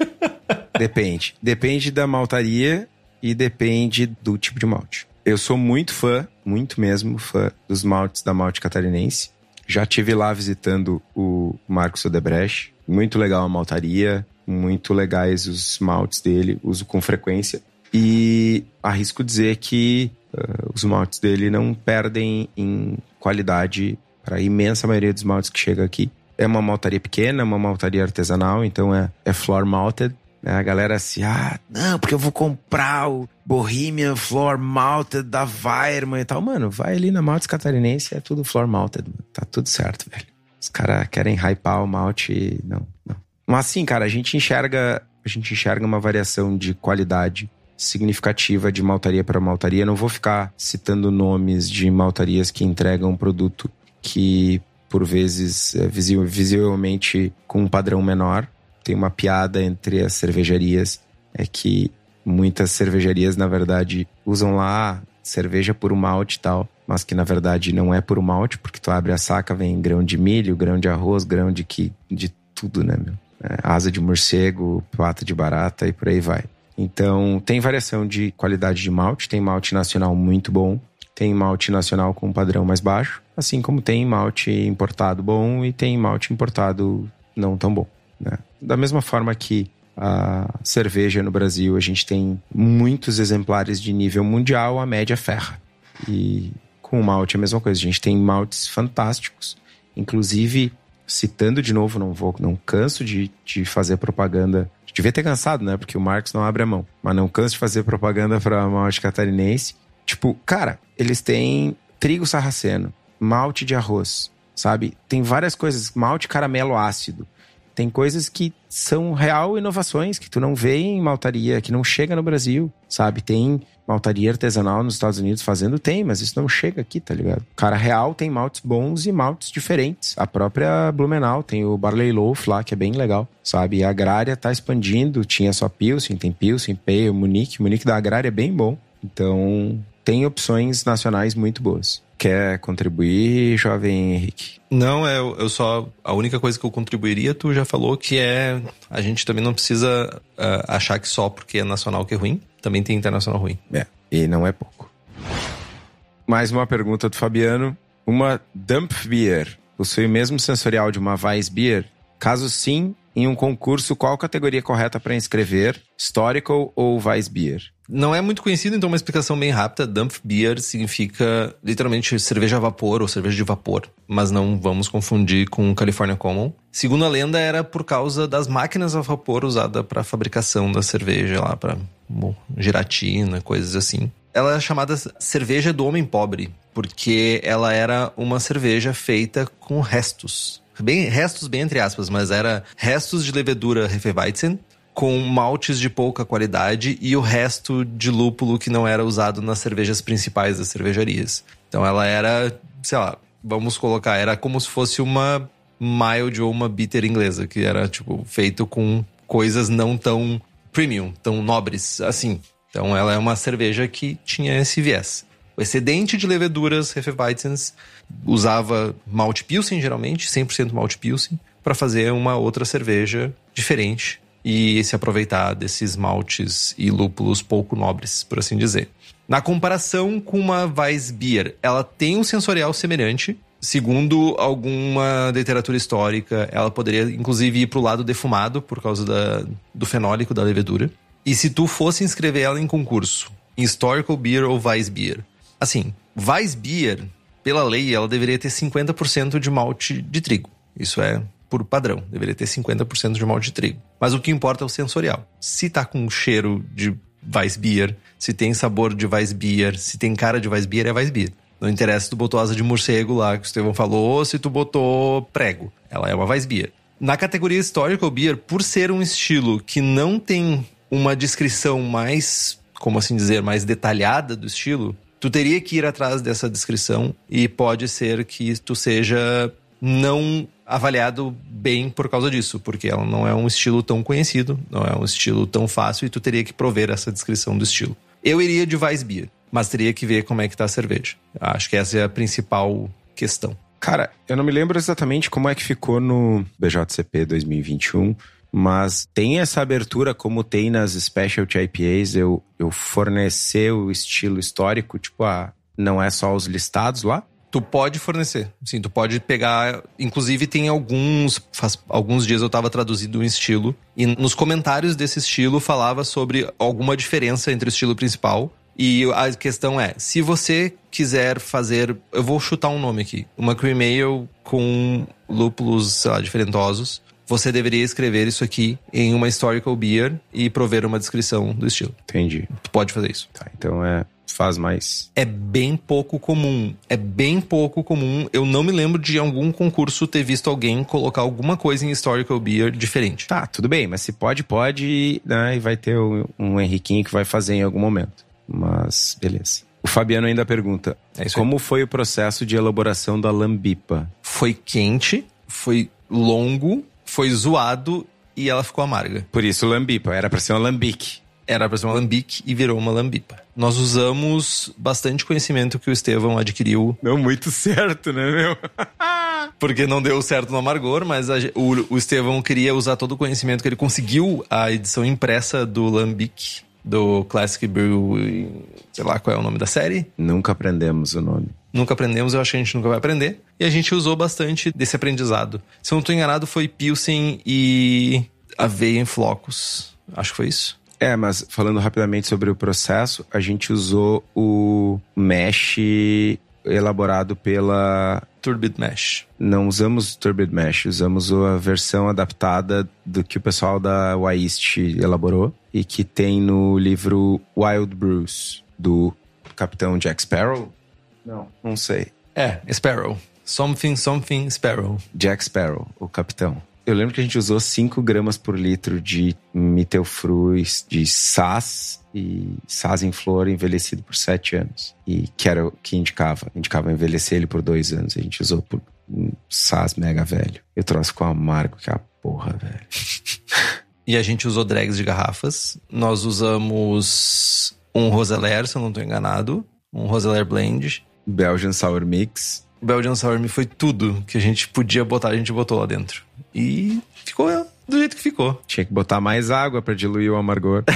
depende. Depende da maltaria e depende do tipo de malte. Eu sou muito fã, muito mesmo fã dos maltes da malte catarinense. Já tive lá visitando o Marcos Odebrecht. Muito legal a maltaria, muito legais os maltes dele, uso com frequência. E arrisco dizer que uh, os maltes dele não perdem em qualidade para a imensa maioria dos maltes que chega aqui. É uma maltaria pequena, uma maltaria artesanal, então é, é floor malted. Né? A galera assim, ah, não, porque eu vou comprar o Bohemian Floor Malted da Weirman e tal. Mano, vai ali na Maltes Catarinense, é tudo Floor Malted. Tá tudo certo, velho. Os caras querem hypar o malte, não, não. Mas assim, cara, a gente enxerga, a gente enxerga uma variação de qualidade significativa de maltaria para maltaria. Não vou ficar citando nomes de maltarias que entregam um produto que, por vezes, é visivelmente com um padrão menor. Tem uma piada entre as cervejarias, é que muitas cervejarias, na verdade, usam lá cerveja por malte e tal, mas que na verdade não é por malte, porque tu abre a saca, vem grão de milho, grão de arroz, grão de que de tudo, né, meu? É, asa de morcego, pata de barata e por aí vai. Então, tem variação de qualidade de malte, tem malte nacional muito bom, tem malte nacional com padrão mais baixo, assim como tem malte importado bom e tem malte importado não tão bom. Né? Da mesma forma que a cerveja no Brasil, a gente tem muitos exemplares de nível mundial, a média ferra. E com o malte é a mesma coisa, a gente tem maltes fantásticos, inclusive citando de novo, não vou, não canso de, de fazer propaganda Devia ter cansado, né? Porque o Marcos não abre a mão. Mas não canso de fazer propaganda pra malte catarinense. Tipo, cara, eles têm trigo sarraceno, malte de arroz, sabe? Tem várias coisas, malte caramelo ácido. Tem coisas que são real inovações que tu não vê em maltaria, que não chega no Brasil, sabe? Tem maltaria artesanal nos Estados Unidos fazendo, tem, mas isso não chega aqui, tá ligado? Cara real tem maltes bons e maltes diferentes. A própria Blumenau tem o Barley Loaf lá, que é bem legal, sabe? E a Agrária tá expandindo, tinha só Pilsen, tem Pilsen, Pale, Munique. Munique da Agrária é bem bom. Então, tem opções nacionais muito boas. Quer contribuir, jovem Henrique? Não, é, eu só. A única coisa que eu contribuiria, tu já falou, que é. A gente também não precisa uh, achar que só porque é nacional que é ruim. Também tem internacional ruim. É, e não é pouco. Mais uma pergunta do Fabiano. Uma Dump Beer possui o mesmo sensorial de uma Weiss Beer? Caso sim, em um concurso, qual categoria correta para inscrever? Historical ou Weiss Beer? Não é muito conhecido, então uma explicação bem rápida. Dump beer significa literalmente cerveja a vapor ou cerveja de vapor, mas não vamos confundir com California Common. Segundo a lenda, era por causa das máquinas a vapor usadas para fabricação da cerveja lá, para giratina, coisas assim. Ela é chamada cerveja do homem pobre, porque ela era uma cerveja feita com restos. Bem, restos bem entre aspas, mas era restos de levedura Hefeweizen com maltes de pouca qualidade e o resto de lúpulo que não era usado nas cervejas principais das cervejarias. Então ela era, sei lá, vamos colocar, era como se fosse uma mild ou uma bitter inglesa, que era tipo feito com coisas não tão premium, tão nobres assim. Então ela é uma cerveja que tinha esse viés. O excedente de leveduras Hefeweizens usava malte pilsen geralmente, 100% malte pilsen, para fazer uma outra cerveja diferente e se aproveitar desses maltes e lúpulos pouco nobres, por assim dizer. Na comparação com uma Weissbier, ela tem um sensorial semelhante. Segundo alguma literatura histórica, ela poderia inclusive ir para o lado defumado por causa da, do fenólico da levedura. E se tu fosse inscrever ela em concurso, Historical Beer ou Weissbier? Assim, Weissbier, pela lei, ela deveria ter 50% de malte de trigo. Isso é por padrão. Deveria ter 50% de malte de trigo. Mas o que importa é o sensorial. Se tá com cheiro de Weissbier, se tem sabor de Weissbier, se tem cara de Weissbier, é Weissbier. Não interessa se tu botou asa de morcego lá, que o Estevão falou, ou se tu botou prego. Ela é uma Weissbier. Na categoria Historical Beer, por ser um estilo que não tem uma descrição mais, como assim dizer, mais detalhada do estilo, tu teria que ir atrás dessa descrição e pode ser que tu seja não avaliado bem por causa disso, porque ela não é um estilo tão conhecido, não é um estilo tão fácil e tu teria que prover essa descrição do estilo. Eu iria de Weissbier, mas teria que ver como é que tá a cerveja. Acho que essa é a principal questão. Cara, eu não me lembro exatamente como é que ficou no BJCP 2021, mas tem essa abertura como tem nas Specialty IPAs, eu, eu fornecer o estilo histórico, tipo, ah, não é só os listados lá? Tu pode fornecer. Sim, tu pode pegar. Inclusive, tem alguns. Faz alguns dias eu estava traduzindo um estilo. E nos comentários desse estilo falava sobre alguma diferença entre o estilo principal. E a questão é: se você quiser fazer. Eu vou chutar um nome aqui. Uma cream ale com lúpulos, sei lá, diferentosos. Você deveria escrever isso aqui em uma historical beer e prover uma descrição do estilo. Entendi. Tu pode fazer isso. Tá, então é faz mais. É bem pouco comum. É bem pouco comum. Eu não me lembro de algum concurso ter visto alguém colocar alguma coisa em Historical Beer diferente. Tá, tudo bem, mas se pode, pode, né? E vai ter um, um Henriquinho que vai fazer em algum momento. Mas, beleza. O Fabiano ainda pergunta: é como foi o processo de elaboração da lambipa? Foi quente, foi longo, foi zoado e ela ficou amarga. Por isso lambipa, era para ser uma lambique era para ser uma lambique e virou uma lambipa. Nós usamos bastante conhecimento que o Estevão adquiriu. Não muito certo, né, meu? Porque não deu certo no amargor, mas a, o, o Estevão queria usar todo o conhecimento que ele conseguiu a edição impressa do lambique do Classic Brew, sei lá qual é o nome da série. Nunca aprendemos o nome. Nunca aprendemos, eu acho que a gente nunca vai aprender. E a gente usou bastante desse aprendizado. Se eu não estou enganado, foi Pilsen e aveia em flocos. Acho que foi isso. É, mas falando rapidamente sobre o processo, a gente usou o mesh elaborado pela Turbid Mesh. Não usamos Turbid Mesh, usamos a versão adaptada do que o pessoal da Wyist elaborou e que tem no livro Wild Bruce do Capitão Jack Sparrow. Não, não sei. É, Sparrow. Something, something, Sparrow. Jack Sparrow, o capitão. Eu lembro que a gente usou 5 gramas por litro de Mitelfruz, de SAS e SAS em flor envelhecido por 7 anos. E que era o que indicava. Indicava envelhecer ele por 2 anos. A gente usou por um SAS mega velho. Eu trouxe com amargo que é a porra, velho. e a gente usou drags de garrafas. Nós usamos um Roseler, se eu não estou enganado. Um Roseler Blend. Belgian Sour Mix. Belgian Sour Me foi tudo que a gente podia botar, a gente botou lá dentro. E ficou do jeito que ficou. Tinha que botar mais água para diluir o amargor.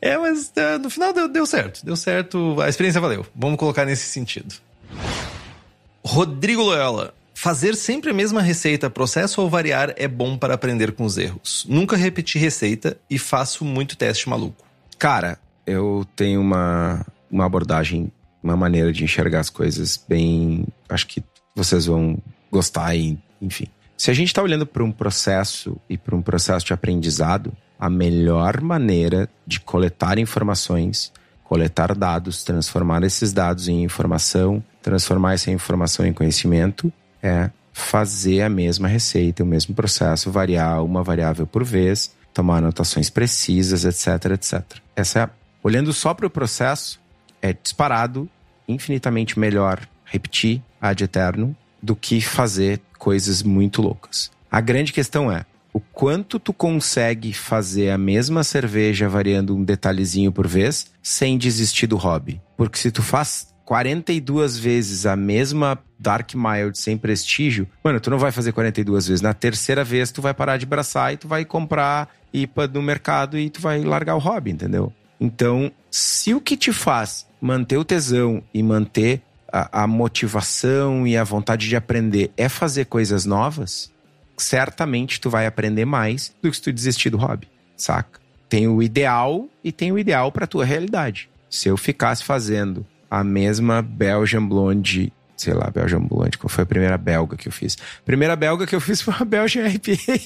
é, mas uh, no final deu, deu certo. Deu certo, a experiência valeu. Vamos colocar nesse sentido. Rodrigo Loyola. Fazer sempre a mesma receita, processo ou variar é bom para aprender com os erros. Nunca repetir receita e faço muito teste maluco. Cara, eu tenho uma, uma abordagem uma maneira de enxergar as coisas bem. Acho que vocês vão gostar e, enfim. Se a gente está olhando para um processo e para um processo de aprendizado, a melhor maneira de coletar informações, coletar dados, transformar esses dados em informação, transformar essa informação em conhecimento, é fazer a mesma receita, o mesmo processo, variar uma variável por vez, tomar anotações precisas, etc, etc. Essa olhando só para o processo, é disparado infinitamente melhor repetir ad eterno do que fazer coisas muito loucas. A grande questão é o quanto tu consegue fazer a mesma cerveja variando um detalhezinho por vez sem desistir do hobby. Porque se tu faz 42 vezes a mesma Dark Mild sem prestígio, mano, tu não vai fazer 42 vezes. Na terceira vez, tu vai parar de braçar e tu vai comprar IPA no mercado e tu vai largar o hobby, entendeu? Então, se o que te faz manter o tesão e manter a, a, motivação e a vontade de aprender é fazer coisas novas, certamente tu vai aprender mais do que se tu desistir do hobby, saca? Tem o ideal e tem o ideal para tua realidade. Se eu ficasse fazendo a mesma Belgian Blonde, sei lá, Belgian Blonde, qual foi a primeira belga que eu fiz? Primeira belga que eu fiz foi uma Belgian IPA.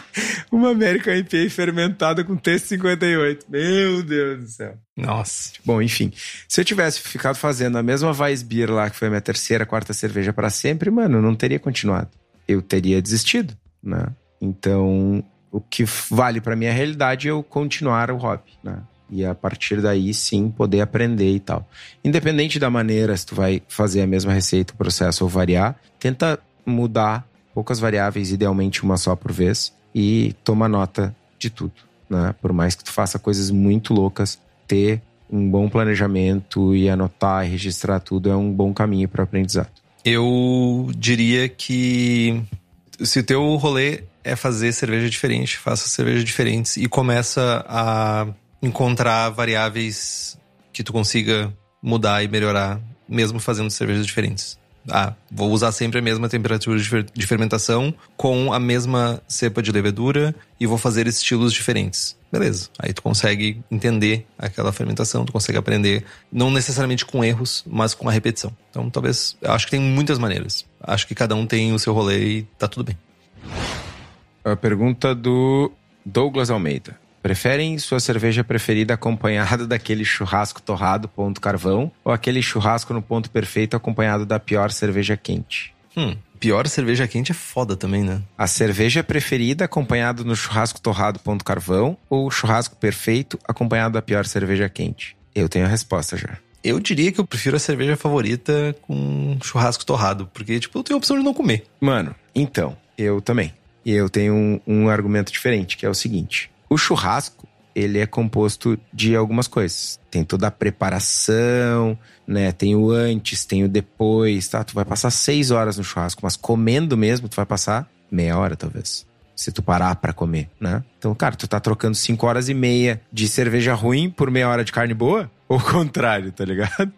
uma American IPA fermentada com T58. Meu Deus do céu. Nossa. Bom, enfim. Se eu tivesse ficado fazendo a mesma Weissbier lá, que foi a minha terceira, quarta cerveja para sempre, mano, eu não teria continuado. Eu teria desistido, né? Então, o que vale para minha realidade é eu continuar o hobby, né? E a partir daí, sim, poder aprender e tal. Independente da maneira, se tu vai fazer a mesma receita, o processo ou variar, tenta mudar poucas variáveis, idealmente uma só por vez, e toma nota de tudo. Né? Por mais que tu faça coisas muito loucas, ter um bom planejamento e anotar e registrar tudo é um bom caminho para aprendizado. Eu diria que se o teu rolê é fazer cerveja diferente, faça cervejas diferentes e começa a encontrar variáveis que tu consiga mudar e melhorar, mesmo fazendo cervejas diferentes ah, vou usar sempre a mesma temperatura de fermentação com a mesma cepa de levedura e vou fazer estilos diferentes. Beleza. Aí tu consegue entender aquela fermentação, tu consegue aprender, não necessariamente com erros, mas com a repetição. Então, talvez, acho que tem muitas maneiras. Acho que cada um tem o seu rolê e tá tudo bem. A pergunta do Douglas Almeida. Preferem sua cerveja preferida acompanhada daquele churrasco torrado ponto carvão ou aquele churrasco no ponto perfeito acompanhado da pior cerveja quente? Hum, pior cerveja quente é foda também, né? A cerveja preferida acompanhado no churrasco torrado ponto carvão ou o churrasco perfeito acompanhado da pior cerveja quente? Eu tenho a resposta já. Eu diria que eu prefiro a cerveja favorita com churrasco torrado, porque, tipo, eu tenho a opção de não comer. Mano, então, eu também. E eu tenho um, um argumento diferente, que é o seguinte. O churrasco, ele é composto de algumas coisas. Tem toda a preparação, né? Tem o antes, tem o depois, tá? Tu vai passar seis horas no churrasco, mas comendo mesmo, tu vai passar meia hora, talvez. Se tu parar para comer, né? Então, cara, tu tá trocando cinco horas e meia de cerveja ruim por meia hora de carne boa? Ou o contrário, tá ligado?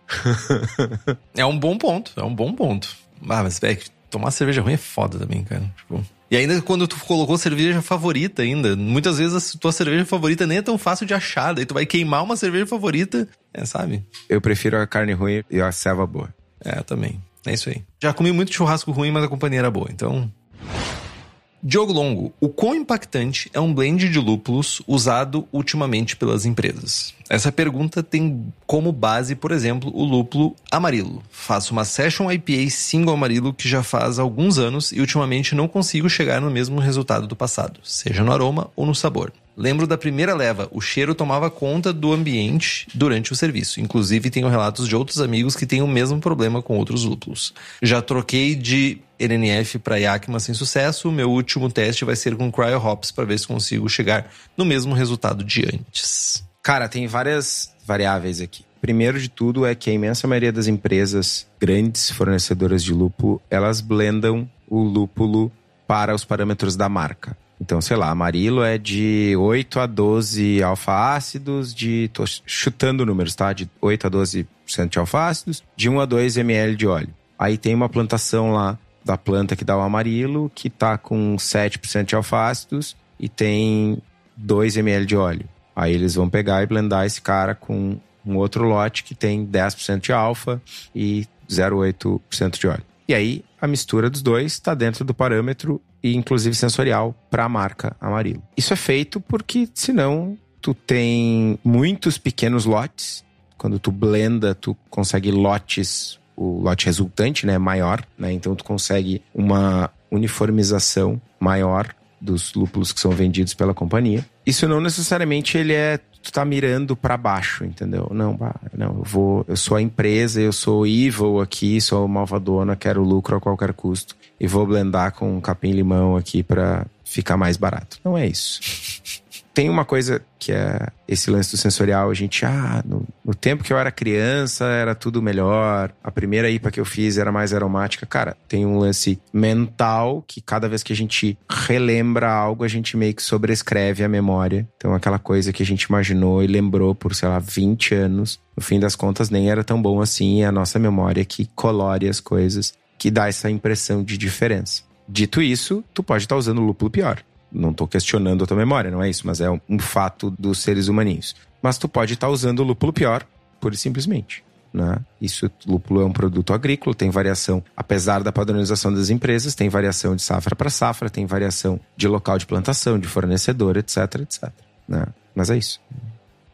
é um bom ponto, é um bom ponto. Ah, mas que tomar cerveja ruim é foda também, cara. Tipo, e ainda quando tu colocou cerveja favorita ainda, muitas vezes a tua cerveja favorita nem é tão fácil de achar, daí tu vai queimar uma cerveja favorita, é, sabe? Eu prefiro a carne ruim e a ceva boa. É, eu também. É isso aí. Já comi muito churrasco ruim, mas a companhia era boa, então... Diogo Longo, o quão impactante é um blend de lúpulos usado ultimamente pelas empresas? Essa pergunta tem como base, por exemplo, o lúpulo Amarilo. Faço uma Session IPA single Amarilo que já faz alguns anos e ultimamente não consigo chegar no mesmo resultado do passado, seja no aroma ou no sabor. Lembro da primeira leva, o cheiro tomava conta do ambiente durante o serviço. Inclusive, tenho relatos de outros amigos que têm o mesmo problema com outros lúpulos. Já troquei de NNF para Yakima sem sucesso. Meu último teste vai ser com Cryo Hops para ver se consigo chegar no mesmo resultado de antes. Cara, tem várias variáveis aqui. Primeiro de tudo é que a imensa maioria das empresas grandes fornecedoras de lúpulo, elas blendam o lúpulo para os parâmetros da marca. Então, sei lá, amarilo é de 8 a 12 alfa-ácidos, de. tô chutando números, tá? De 8 a 12% de alfa-ácidos, de 1 a 2 ml de óleo. Aí tem uma plantação lá da planta que dá o amarilo, que tá com 7% de alfa-ácidos e tem 2 ml de óleo. Aí eles vão pegar e blendar esse cara com um outro lote que tem 10% de alfa e 0,8% de óleo. E aí a mistura dos dois está dentro do parâmetro e inclusive sensorial para a marca Amarilo. Isso é feito porque senão tu tem muitos pequenos lotes. Quando tu blenda, tu consegue lotes, o lote resultante, né, maior, né? Então tu consegue uma uniformização maior dos lúpulos que são vendidos pela companhia. Isso não necessariamente ele é tu tá mirando para baixo, entendeu? Não, não, eu vou, eu sou a empresa, eu sou evil aqui, sou malvadona, quero lucro a qualquer custo e vou blendar com capim limão aqui para ficar mais barato. Não é isso. Tem uma coisa que é esse lance do sensorial. A gente, ah, no, no, tempo que eu era criança era tudo melhor. A primeira IPA que eu fiz era mais aromática. Cara, tem um lance mental que cada vez que a gente relembra algo, a gente meio que sobrescreve a memória. Então, aquela coisa que a gente imaginou e lembrou por, sei lá, 20 anos, no fim das contas nem era tão bom assim. É a nossa memória que colore as coisas que dá essa impressão de diferença. Dito isso, tu pode estar tá usando lúpulo pior. Não estou questionando a tua memória, não é isso, mas é um, fato dos seres humaninhos. Mas tu pode estar tá usando lúpulo pior, pura e simplesmente. Né? Isso, lúpulo é um produto agrícola, tem variação, apesar da padronização das empresas, tem variação de safra para safra, tem variação de local de plantação, de fornecedor, etc, etc. Né? Mas é isso.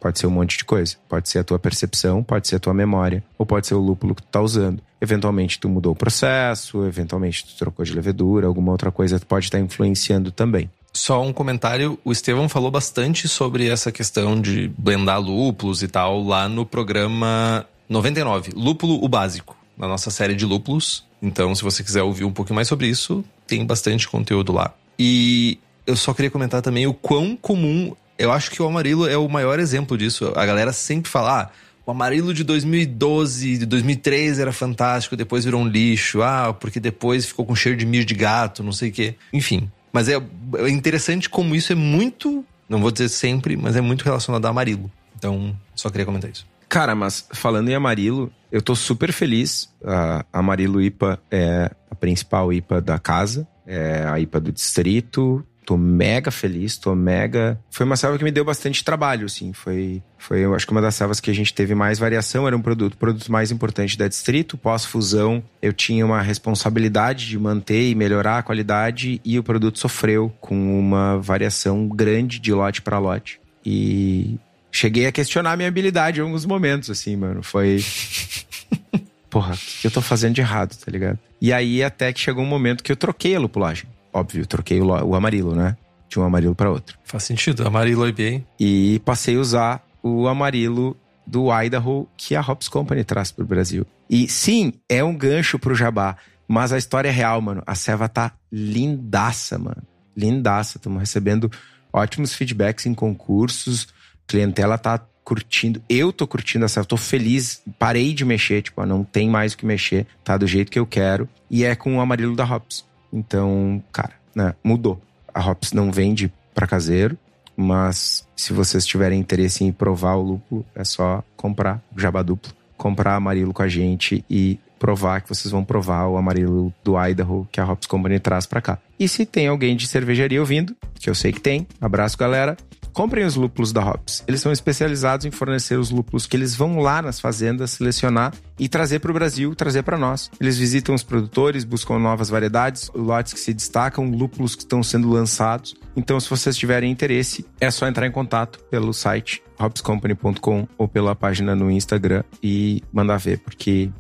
Pode ser um monte de coisa. Pode ser a tua percepção, pode ser a tua memória, ou pode ser o lúpulo que tu tá usando. Eventualmente tu mudou o processo, eventualmente tu trocou de levedura, alguma outra coisa pode estar tá influenciando também. Só um comentário, o Estevão falou bastante sobre essa questão de blendar lúpulos e tal lá no programa 99, Lúpulo o Básico, na nossa série de lúpulos. Então, se você quiser ouvir um pouquinho mais sobre isso, tem bastante conteúdo lá. E eu só queria comentar também o quão comum eu acho que o Amarilo é o maior exemplo disso. A galera sempre fala, ah, o Amarilo de 2012, de 2013 era fantástico, depois virou um lixo. Ah, porque depois ficou com cheiro de milho de gato, não sei o quê. Enfim. Mas é, é interessante como isso é muito, não vou dizer sempre, mas é muito relacionado ao Amarilo. Então, só queria comentar isso. Cara, mas falando em Amarilo, eu tô super feliz. A Amarilo IPA é a principal IPA da casa, é a IPA do distrito. Tô mega feliz, tô mega. Foi uma selva que me deu bastante trabalho, assim. Foi, foi eu acho que uma das selvas que a gente teve mais variação. Era um produto, produto mais importante da Distrito. Pós-fusão, eu tinha uma responsabilidade de manter e melhorar a qualidade e o produto sofreu com uma variação grande de lote para lote. E cheguei a questionar a minha habilidade em alguns momentos, assim, mano. Foi. Porra, o que eu tô fazendo de errado, tá ligado? E aí, até que chegou um momento que eu troquei a lupulagem óbvio, troquei o, o amarelo, né? De um amarelo para outro. Faz sentido, amarelo IPA. E passei a usar o amarelo do Idaho que a Hops Company traz pro Brasil. E sim, é um gancho pro jabá, mas a história é real, mano. A ceva tá lindaça, mano. Lindaça. Estamos recebendo ótimos feedbacks em concursos. Clientela tá curtindo. Eu tô curtindo a ceva, tô feliz. Parei de mexer, tipo, não tem mais o que mexer. Tá do jeito que eu quero. E é com o amarelo da Hops. Então, cara, né, mudou. A Hops não vende para caseiro, mas se vocês tiverem interesse em provar o lúpulo, é só comprar o jabá duplo, comprar amarelo com a gente e provar que vocês vão provar o amarelo do Idaho que a Hops Company traz para cá. E se tem alguém de cervejaria ouvindo, que eu sei que tem, abraço galera, comprem os lúpulos da Hops. Eles são especializados em fornecer os lúpulos que eles vão lá nas fazendas selecionar e trazer para o Brasil, trazer para nós. Eles visitam os produtores, buscam novas variedades, lotes que se destacam, lúpulos que estão sendo lançados. Então, se vocês tiverem interesse, é só entrar em contato pelo site hopscompany.com ou pela página no Instagram e mandar ver, porque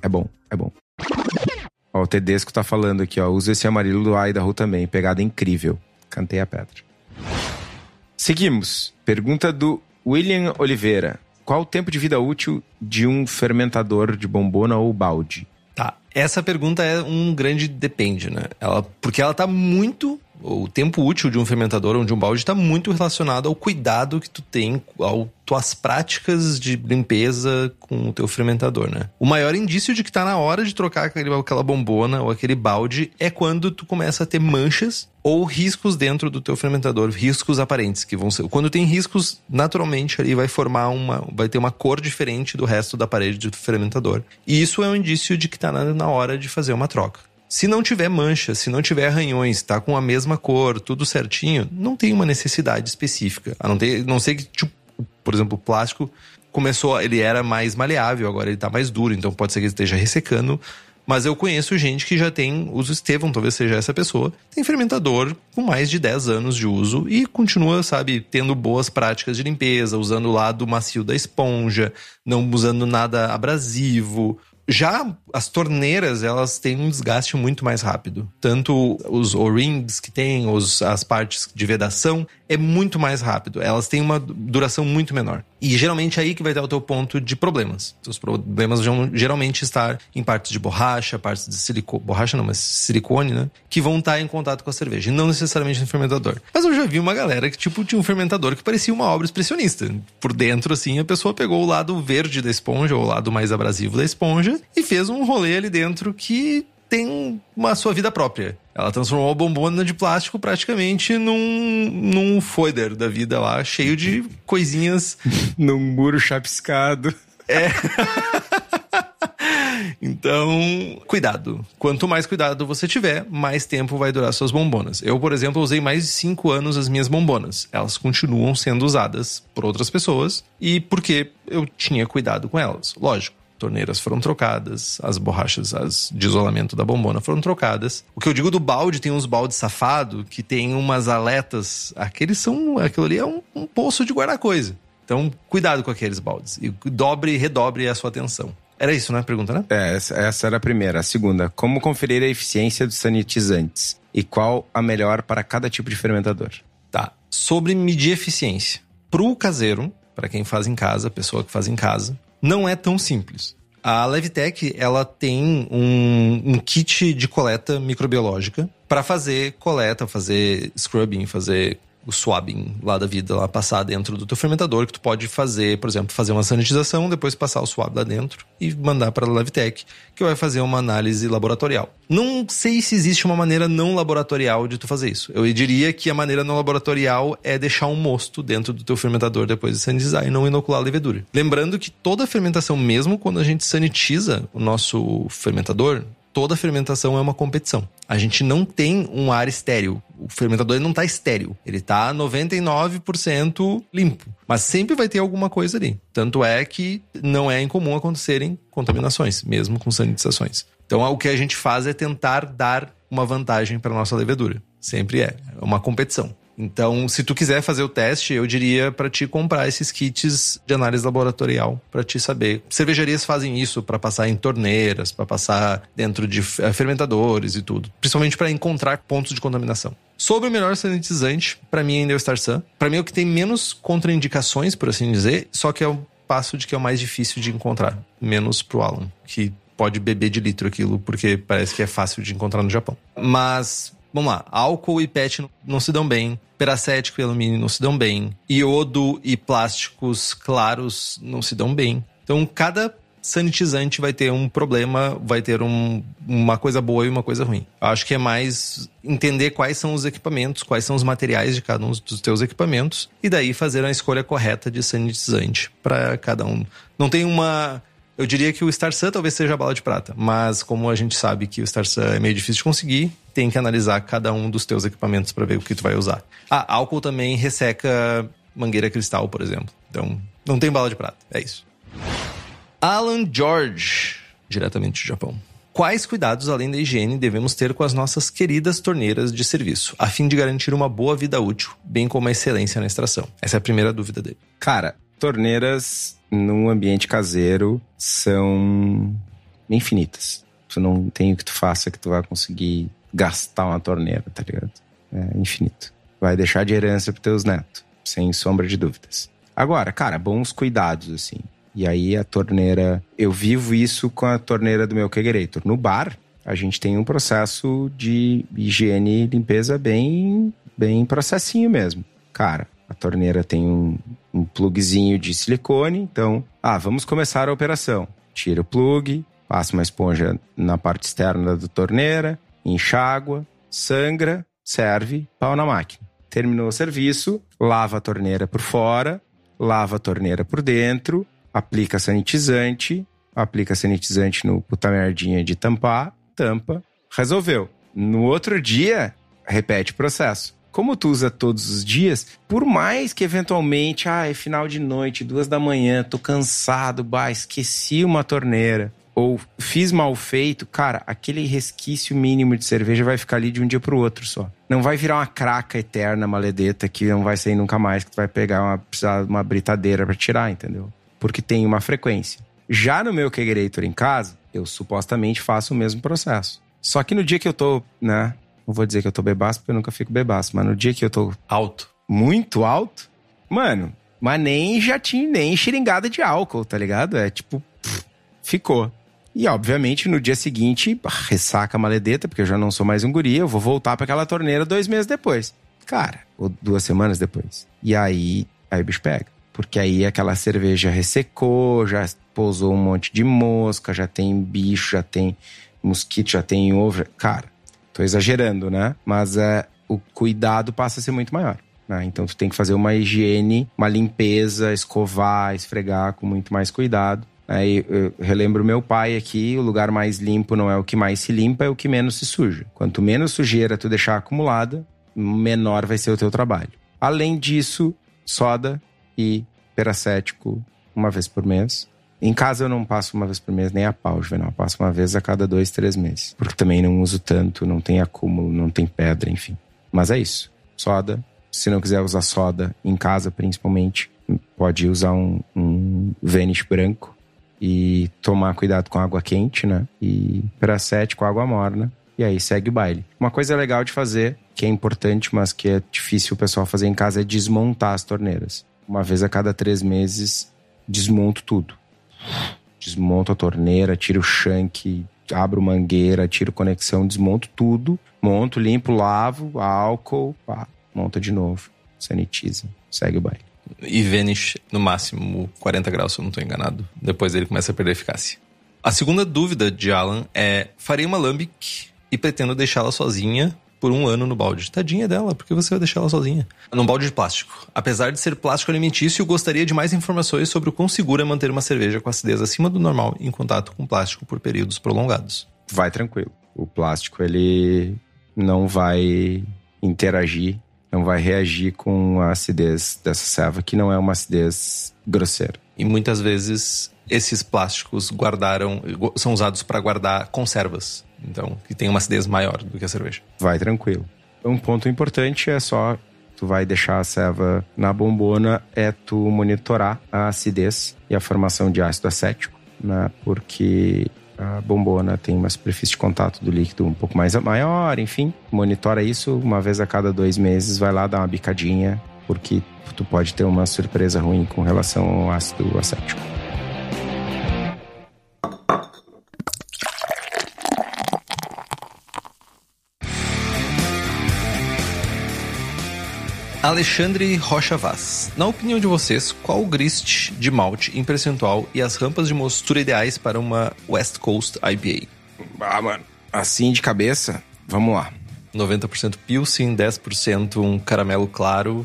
é bom, é bom. Ó, o Tedesco tá falando aqui, ó. Usa esse amarelo do Idaho também. Pegada incrível. Cantei a pedra. Seguimos. Pergunta do William Oliveira. Qual o tempo de vida útil de um fermentador de bombona ou balde? Tá. Essa pergunta é um grande depende, né? Ela, porque ela tá muito o tempo útil de um fermentador ou de um balde está muito relacionado ao cuidado que tu tem, ao tuas práticas de limpeza com o teu fermentador, né? O maior indício de que tá na hora de trocar aquele, aquela bombona ou aquele balde é quando tu começa a ter manchas ou riscos dentro do teu fermentador, riscos aparentes que vão ser. Quando tem riscos, naturalmente ali vai formar uma, vai ter uma cor diferente do resto da parede do fermentador. E isso é um indício de que tá na, na hora de fazer uma troca. Se não tiver mancha, se não tiver arranhões, tá com a mesma cor, tudo certinho, não tem uma necessidade específica. A não, ter, não sei que, tipo, por exemplo, o plástico começou, ele era mais maleável, agora ele tá mais duro, então pode ser que ele esteja ressecando. Mas eu conheço gente que já tem, uso Estevão, talvez seja essa pessoa, tem fermentador com mais de 10 anos de uso e continua, sabe, tendo boas práticas de limpeza, usando o lado macio da esponja, não usando nada abrasivo, já as torneiras, elas têm um desgaste muito mais rápido. Tanto os O-rings que tem, os, as partes de vedação, é muito mais rápido. Elas têm uma duração muito menor. E geralmente é aí que vai dar o teu ponto de problemas. Os problemas vão geralmente estar em partes de borracha, partes de silicone, borracha não, mas silicone, né? Que vão estar em contato com a cerveja, e não necessariamente no fermentador. Mas eu já vi uma galera que, tipo, tinha um fermentador que parecia uma obra expressionista. Por dentro, assim, a pessoa pegou o lado verde da esponja, ou o lado mais abrasivo da esponja, e fez um rolê ali dentro que tem uma sua vida própria. Ela transformou a bombona de plástico praticamente num, num foider da vida lá, cheio de coisinhas. num muro chapiscado. É. Então, cuidado. Quanto mais cuidado você tiver, mais tempo vai durar suas bombonas. Eu, por exemplo, usei mais de 5 anos as minhas bombonas. Elas continuam sendo usadas por outras pessoas e porque eu tinha cuidado com elas. Lógico torneiras foram trocadas, as borrachas as de isolamento da bombona foram trocadas. O que eu digo do balde, tem uns baldes safado que tem umas aletas. Aqueles são. Aquilo ali é um, um poço de guardar coisa. Então, cuidado com aqueles baldes. E dobre e redobre a sua atenção. Era isso, né? A pergunta, né? É, essa, essa era a primeira. A segunda, como conferir a eficiência dos sanitizantes? E qual a melhor para cada tipo de fermentador? Tá. Sobre medir eficiência. Pro caseiro, para quem faz em casa, pessoa que faz em casa, não é tão simples. A Levitec ela tem um, um kit de coleta microbiológica para fazer coleta, fazer scrubbing, fazer o swabbing lá da vida, lá passar dentro do teu fermentador, que tu pode fazer, por exemplo, fazer uma sanitização, depois passar o swab lá dentro e mandar para a Levitec, que vai fazer uma análise laboratorial. Não sei se existe uma maneira não laboratorial de tu fazer isso. Eu diria que a maneira não laboratorial é deixar um mosto dentro do teu fermentador depois de sanitizar e não inocular a levedura. Lembrando que toda fermentação, mesmo quando a gente sanitiza o nosso fermentador, toda fermentação é uma competição. A gente não tem um ar estéreo. O fermentador não está estéreo. Ele está 99% limpo. Mas sempre vai ter alguma coisa ali. Tanto é que não é incomum acontecerem contaminações, mesmo com sanitizações. Então, o que a gente faz é tentar dar uma vantagem para nossa levedura. Sempre é. É uma competição. Então, se tu quiser fazer o teste, eu diria para te comprar esses kits de análise laboratorial para te saber. Cervejarias fazem isso para passar em torneiras, para passar dentro de eh, fermentadores e tudo, principalmente para encontrar pontos de contaminação. Sobre o melhor sanitizante, para mim ainda é o Star. Para mim é o que tem menos contraindicações, por assim dizer, só que é o passo de que é o mais difícil de encontrar, menos pro Alan, que pode beber de litro aquilo porque parece que é fácil de encontrar no Japão. Mas Vamos lá, álcool e PET não se dão bem, peracético e alumínio não se dão bem, iodo e plásticos claros não se dão bem. Então, cada sanitizante vai ter um problema, vai ter um, uma coisa boa e uma coisa ruim. Acho que é mais entender quais são os equipamentos, quais são os materiais de cada um dos teus equipamentos e daí fazer a escolha correta de sanitizante para cada um. Não tem uma Eu diria que o Star Sun talvez seja a bala de prata, mas como a gente sabe que o Star Sun é meio difícil de conseguir, tem que analisar cada um dos teus equipamentos para ver o que tu vai usar. Ah, álcool também resseca mangueira cristal, por exemplo. Então, não tem bala de prata, é isso. Alan George, diretamente do Japão. Quais cuidados, além da higiene, devemos ter com as nossas queridas torneiras de serviço, a fim de garantir uma boa vida útil, bem como a excelência na extração? Essa é a primeira dúvida dele. Cara, torneiras num ambiente caseiro são infinitas. Tu não tem o que tu faça que tu vai conseguir gastar uma torneira, tá ligado? É infinito. Vai deixar de herança pros teus netos, sem sombra de dúvidas. Agora, cara, bons cuidados, assim. E aí a torneira. Eu vivo isso com a torneira do meu Kegerator. No bar, a gente tem um processo de higiene e limpeza bem, bem processinho mesmo. Cara, a torneira tem um, um plugzinho de silicone, então, ah, vamos começar a operação. Tira o plug, passa uma esponja na parte externa da torneira, enxágua, sangra, serve, pau na máquina. Terminou o serviço, lava a torneira por fora, lava a torneira por dentro, aplica sanitizante, aplica sanitizante no puta merdinha de tampar, tampa, resolveu. No outro dia, repete o processo. Como tu usa todos os dias, por mais que eventualmente, ah, é final de noite, duas da manhã, tô cansado, bah, esqueci uma torneira, ou fiz mal feito, cara, aquele resquício mínimo de cerveja vai ficar ali de um dia pro outro só. Não vai virar uma craca eterna, maledeta, que não vai sair nunca mais, que tu vai pegar uma, precisar de uma britadeira para tirar, entendeu? porque tem uma frequência. Já no meu Kegerator em casa, eu supostamente faço o mesmo processo. Só que no dia que eu tô, né? Não vou dizer que eu tô bebaço, porque eu nunca fico bebaço, mas no dia que eu tô. Alto. Muito alto, mano, mas nem já tinha nem xeringada de álcool, tá ligado? É tipo, pff, ficou. E obviamente no dia seguinte, ressaca a maledeta, porque eu já não sou mais um guri, eu vou voltar para aquela torneira dois meses depois. Cara, ou duas semanas depois. E aí, aí o bicho pega. Porque aí aquela cerveja ressecou, já pousou um monte de mosca, já tem bicho, já tem mosquito, já tem ovo. Cara, tô exagerando, né? Mas é, o cuidado passa a ser muito maior. Né? Então tu tem que fazer uma higiene, uma limpeza, escovar, esfregar com muito mais cuidado. Aí eu relembro meu pai aqui: o lugar mais limpo não é o que mais se limpa, é o que menos se suja. Quanto menos sujeira tu deixar acumulada, menor vai ser o teu trabalho. Além disso, soda, e peracético uma vez por mês. Em casa eu não passo uma vez por mês nem a pau, Juvenal. Eu passo uma vez a cada dois, três meses. Porque também não uso tanto, não tem acúmulo, não tem pedra, enfim. Mas é isso. Soda. Se não quiser usar soda, em casa principalmente, pode usar um, um branco e tomar cuidado com água quente, né? E peracético, água morna. E aí segue o baile. Uma coisa legal de fazer, que é importante, mas que é difícil o pessoal fazer em casa, é desmontar as torneiras uma vez a cada três meses, desmonto tudo. Desmonto a torneira, tiro o shank, abro mangueira, tiro conexão, desmonto tudo, monto, limpo, lavo, álcool, pá, monta de novo, sanitiza, segue o baile. E Vanish, no máximo 40 graus, se eu não estou enganado. Depois ele começa a perder eficácia. A segunda dúvida de Alan é: farei uma lambic e pretendo deixá-la sozinha por um ano no balde. Tadinha dela, porque você vai deixar ela sozinha? Num balde de plástico. Apesar de ser plástico alimentício, gostaria de mais informações sobre o quão seguro é manter uma cerveja com acidez acima do normal em contato com plástico por períodos prolongados. Vai tranquilo. O plástico, ele não vai interagir, não vai reagir com a acidez dessa serva, que não é uma acidez grosseira. E muitas vezes esses plásticos guardaram são usados para guardar conservas. Então, que tem uma acidez maior do que a cerveja. Vai tranquilo. Um ponto importante é só tu vai deixar a ceva na bombona é tu monitorar a acidez e a formação de ácido acético, né? Porque a bombona tem uma superfície de contato do líquido um pouco mais maior, enfim. Monitora isso uma vez a cada dois meses, vai lá dar uma bicadinha, porque tu pode ter uma surpresa ruim com relação ao ácido acético. Alexandre Rocha Vaz. Na opinião de vocês, qual o grist de malte em percentual e as rampas de mostura ideais para uma West Coast IPA? Ah, mano, assim de cabeça, vamos lá. 90% Pilsen, 10% um caramelo claro.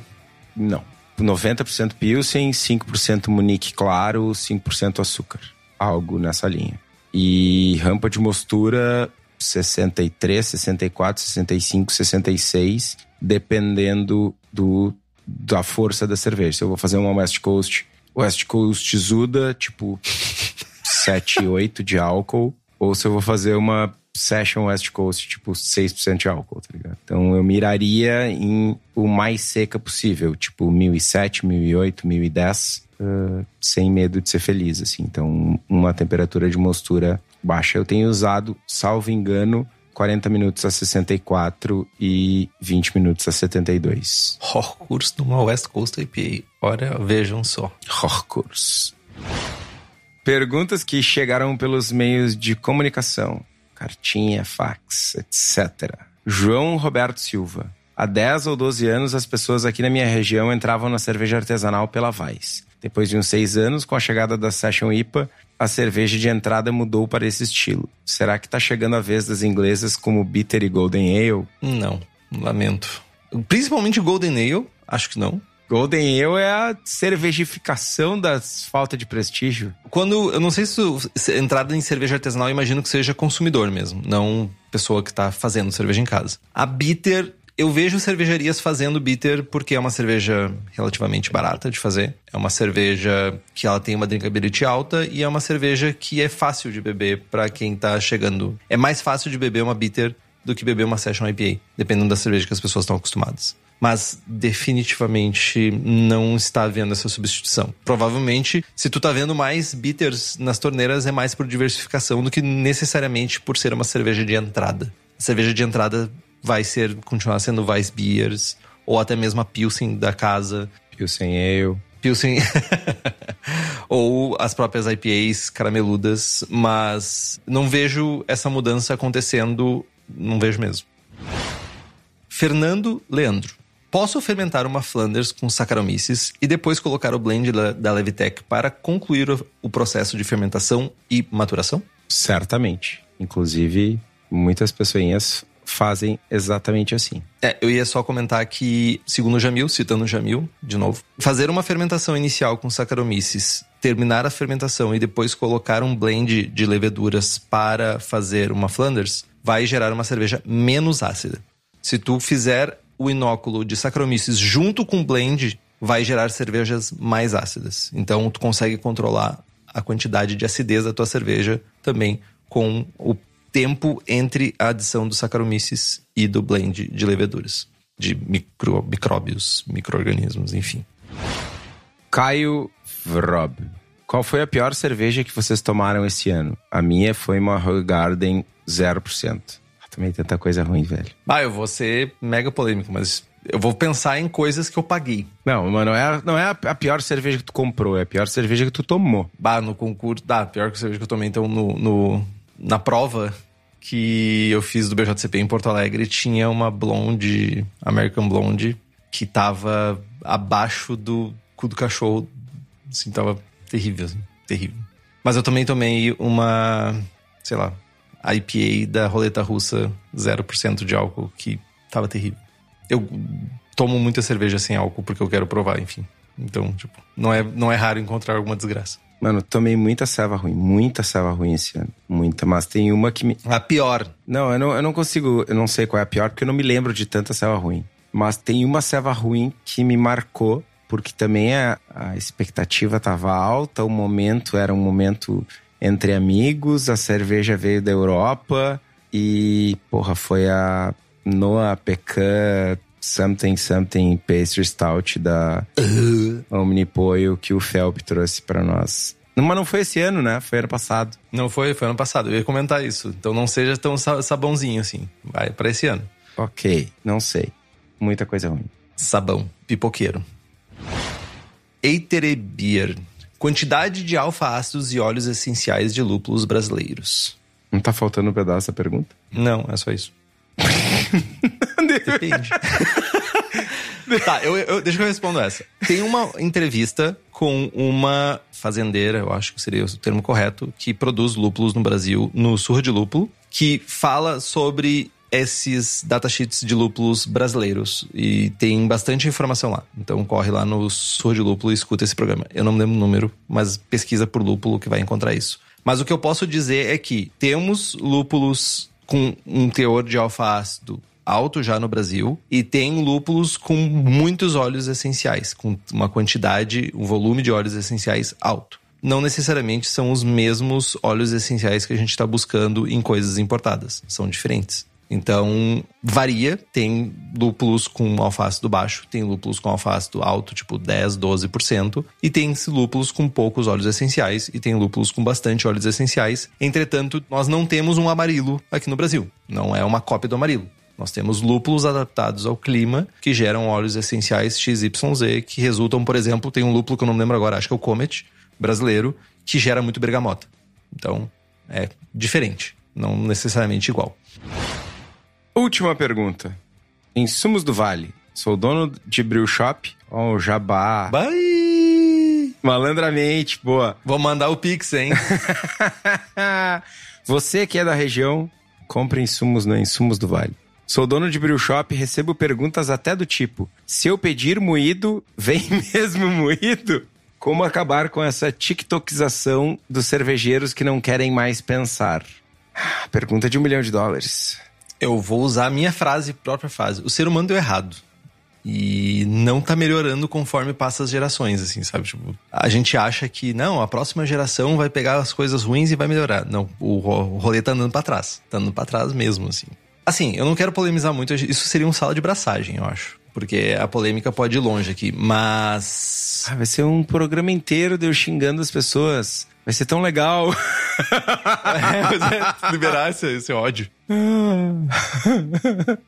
Não. 90% Pilsen, 5% Munique claro, 5% açúcar. algo nessa linha. E rampa de mostura 63, 64, 65, 66, dependendo do, da força da cerveja. Se eu vou fazer uma West Coast, West Coast Zuda, tipo 7, 8 de álcool, ou se eu vou fazer uma Session West Coast, tipo 6% de álcool, tá ligado? Então eu miraria em o mais seca possível, tipo 1007, 1008, 1010, uh, sem medo de ser feliz, assim. Então uma temperatura de mostura baixa. Eu tenho usado, salvo engano, 40 minutos a 64 e 20 minutos a 72. Horcurs numa West Coast IPA. Olha, vejam só. Horcurs. Perguntas que chegaram pelos meios de comunicação cartinha, fax, etc. João Roberto Silva. Há 10 ou 12 anos, as pessoas aqui na minha região entravam na cerveja artesanal pela Vaz. Depois de uns seis anos, com a chegada da Session IPA, a cerveja de entrada mudou para esse estilo. Será que está chegando a vez das inglesas como Bitter e Golden Ale? Não, lamento. Principalmente Golden Ale, acho que não. Golden Ale é a cervejificação da falta de prestígio. Quando, eu não sei se, se entrada em cerveja artesanal, eu imagino que seja consumidor mesmo, não pessoa que está fazendo cerveja em casa. A bitter, eu vejo cervejarias fazendo bitter porque é uma cerveja relativamente barata de fazer. É uma cerveja que ela tem uma drinkability alta e é uma cerveja que é fácil de beber para quem está chegando. É mais fácil de beber uma bitter do que beber uma session IPA, dependendo da cerveja que as pessoas estão acostumadas mas definitivamente não está havendo essa substituição. Provavelmente, se tu tá vendo mais bitters nas torneiras, é mais por diversificação do que necessariamente por ser uma cerveja de entrada. A cerveja de entrada vai ser continuar sendo Weiss Beers ou até mesmo a Pilsen da casa. Pilsen Ale. Pilsen. ou as próprias IPAs carameludas, mas não vejo essa mudança acontecendo, não vejo mesmo. Fernando Leandro. Posso fermentar uma Flanders com Saccharomyces e depois colocar o blend da Levitec para concluir o processo de fermentação e maturação? Certamente. Inclusive, muitas pessoinhas fazem exatamente assim. É, eu ia só comentar que, segundo Jamil, citando Jamil, de novo, fazer uma fermentação inicial com Saccharomyces, terminar a fermentação e depois colocar um blend de leveduras para fazer uma Flanders, vai gerar uma cerveja menos ácida. Se tu fizer o inóculo de Saccharomyces junto com o blend vai gerar cervejas mais ácidas. Então tu consegue controlar a quantidade de acidez da tua cerveja também com o tempo entre a adição do Saccharomyces e do blend de leveduras, de micro, micróbios, microorganismos, enfim. Caio Vrob. Qual foi a pior cerveja que vocês tomaram esse ano? A minha foi uma Rogue Garden 0%. Também tanta coisa ruim, velho. Ah, eu vou ser mega polêmico, mas eu vou pensar em coisas que eu paguei. Não, mas não é, não é a pior cerveja que tu comprou, é a pior cerveja que tu tomou. Bah, no concurso. Tá, pior que a cerveja que eu tomei, então, no, no, na prova que eu fiz do BJCP em Porto Alegre, tinha uma blonde, American Blonde, que tava abaixo do cu do cachorro. Assim, tava terrível, assim, terrível. Mas eu também tomei uma, sei lá, IPA da roleta russa 0% de álcool, que tava terrível. Eu tomo muita cerveja sem álcool porque eu quero provar, enfim. Então, tipo, não é, não é raro encontrar alguma desgraça. Mano, tomei muita ceva ruim, muita ceva ruim esse ano. Muita, mas tem uma que me. A pior. Não, eu não, eu não consigo, eu não sei qual é a pior, porque eu não me lembro de tanta ceva ruim. Mas tem uma ceva ruim que me marcou, porque também a, a expectativa tava alta, o momento era um momento entre amigos, a cerveja veio da Europa e, porra, foi a Noah Pecan Something Something Pastry Stout da. Omnipoio que o Felp trouxe para nós. Mas não foi esse ano, né? Foi ano passado. Não foi, foi ano passado. Eu ia comentar isso. Então não seja tão sabãozinho assim. Vai para esse ano. Ok, não sei. Muita coisa ruim. Sabão, pipoqueiro. Eiterebier Quantidade de alfa-ácidos e óleos essenciais de lúpulos brasileiros. Não tá faltando um pedaço da pergunta? Não, é só isso. Depende. tá, eu, eu, deixa que eu respondo essa. Tem uma entrevista com uma fazendeira, eu acho que seria o termo correto, que produz lúpulos no Brasil, no Surra de Lúpulo, que fala sobre esses datasheets de lúpulos brasileiros. E tem bastante informação lá. Então corre lá no Sur de Lúpulo e escuta esse programa. Eu não me lembro o número, mas pesquisa por lúpulo que vai encontrar isso. Mas o que eu posso dizer é que temos lúpulos com um teor de alfa-ácido alto já no Brasil e tem lúpulos com muitos óleos essenciais, com uma quantidade, um volume de óleos essenciais alto. Não necessariamente são os mesmos óleos essenciais que a gente está buscando em coisas importadas, são diferentes. Então, varia. Tem lúpulos com alfácido baixo, tem lúpulos com alfácido alto, tipo 10, 12%, e tem lúpulos com poucos óleos essenciais, e tem lúpulos com bastante óleos essenciais. Entretanto, nós não temos um amarilo aqui no Brasil. Não é uma cópia do amarilo. Nós temos lúpulos adaptados ao clima que geram óleos essenciais XYZ, que resultam, por exemplo, tem um lúpulo que eu não lembro agora, acho que é o Comet brasileiro, que gera muito bergamota. Então, é diferente, não necessariamente igual. Última pergunta. Insumos do Vale. Sou dono de Brew Shop. Ó, oh, jabá. Bye! Malandramente, boa. Vou mandar o Pix, hein? Você que é da região, compre insumos no Insumos do Vale. Sou dono de Brew Shop e recebo perguntas até do tipo: se eu pedir moído, vem mesmo moído? Como acabar com essa tiktokização dos cervejeiros que não querem mais pensar? Pergunta de um milhão de dólares. Eu vou usar a minha frase, própria frase. O ser humano deu errado. E não tá melhorando conforme passa as gerações, assim, sabe? Tipo, a gente acha que, não, a próxima geração vai pegar as coisas ruins e vai melhorar. Não, o, rolê tá andando pra trás. Tá andando pra trás mesmo, assim. Assim, eu não quero polemizar muito, isso seria um sala de braçagem, eu acho. Porque a polêmica pode ir longe aqui, mas. Ah, vai ser um programa inteiro de eu xingando as pessoas. Vai ser tão legal. é, liberar esse, esse ódio.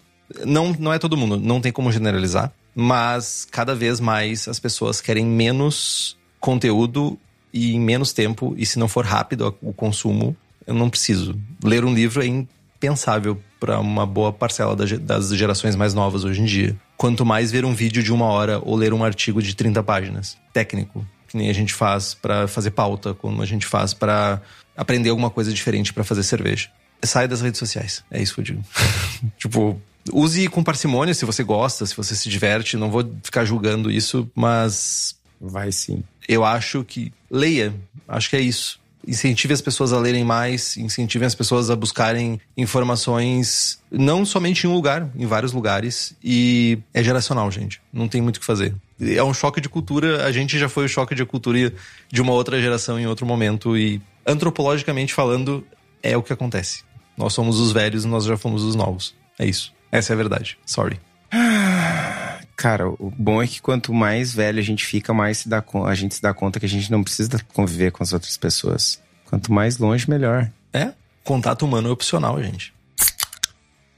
não, não é todo mundo, não tem como generalizar, mas cada vez mais as pessoas querem menos conteúdo e em menos tempo, e se não for rápido o consumo, eu não preciso. Ler um livro é impensável para uma boa parcela das gerações mais novas hoje em dia. Quanto mais ver um vídeo de uma hora ou ler um artigo de 30 páginas, técnico que nem a gente faz para fazer pauta, como a gente faz para aprender alguma coisa diferente para fazer cerveja. Sai das redes sociais. É isso que eu digo. tipo, use com parcimônia se você gosta, se você se diverte. Não vou ficar julgando isso, mas. Vai sim. Eu acho que. Leia. Acho que é isso incentive as pessoas a lerem mais, incentive as pessoas a buscarem informações não somente em um lugar, em vários lugares. E é geracional, gente. Não tem muito o que fazer. É um choque de cultura. A gente já foi o choque de cultura de uma outra geração em outro momento. E antropologicamente falando, é o que acontece. Nós somos os velhos e nós já fomos os novos. É isso. Essa é a verdade. Sorry. Cara, o bom é que quanto mais velho a gente fica, mais se dá, a gente se dá conta que a gente não precisa conviver com as outras pessoas. Quanto mais longe, melhor. É, contato humano é opcional, gente.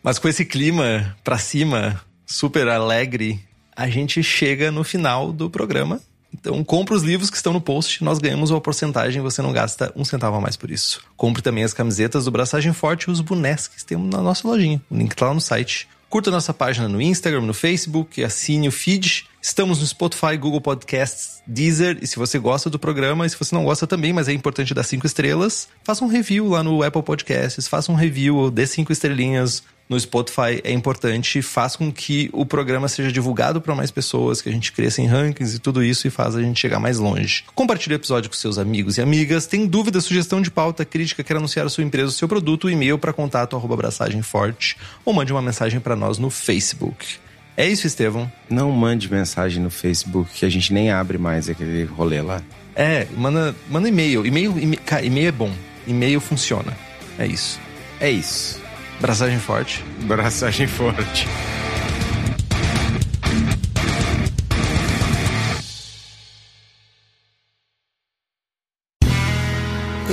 Mas com esse clima pra cima, super alegre, a gente chega no final do programa. Então, compre os livros que estão no post, nós ganhamos uma porcentagem, você não gasta um centavo a mais por isso. Compre também as camisetas do Braçagem Forte e os bonés que tem na nossa lojinha. O link tá lá no site Curta nossa página no Instagram, no Facebook, assine o feed. Estamos no Spotify, Google Podcasts, Deezer. E se você gosta do programa, e se você não gosta também, mas é importante dar cinco estrelas, faça um review lá no Apple Podcasts, faça um review, dê cinco estrelinhas no Spotify é importante, faz com que o programa seja divulgado para mais pessoas, que a gente cresça em rankings e tudo isso e faz a gente chegar mais longe. Compartilhe o episódio com seus amigos e amigas. Tem dúvida, sugestão de pauta, crítica, quer anunciar a sua empresa, o seu produto, e-mail para contato arroba abraçagem forte ou mande uma mensagem para nós no Facebook. É isso, Estevão. Não mande mensagem no Facebook, que a gente nem abre mais aquele rolê lá. É, manda, manda e-mail. E-mail, e-mail é bom. E-mail funciona. É isso. É isso. Braçagem forte. Braçagem forte.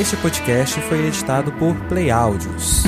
Este podcast foi editado por Play Áudios.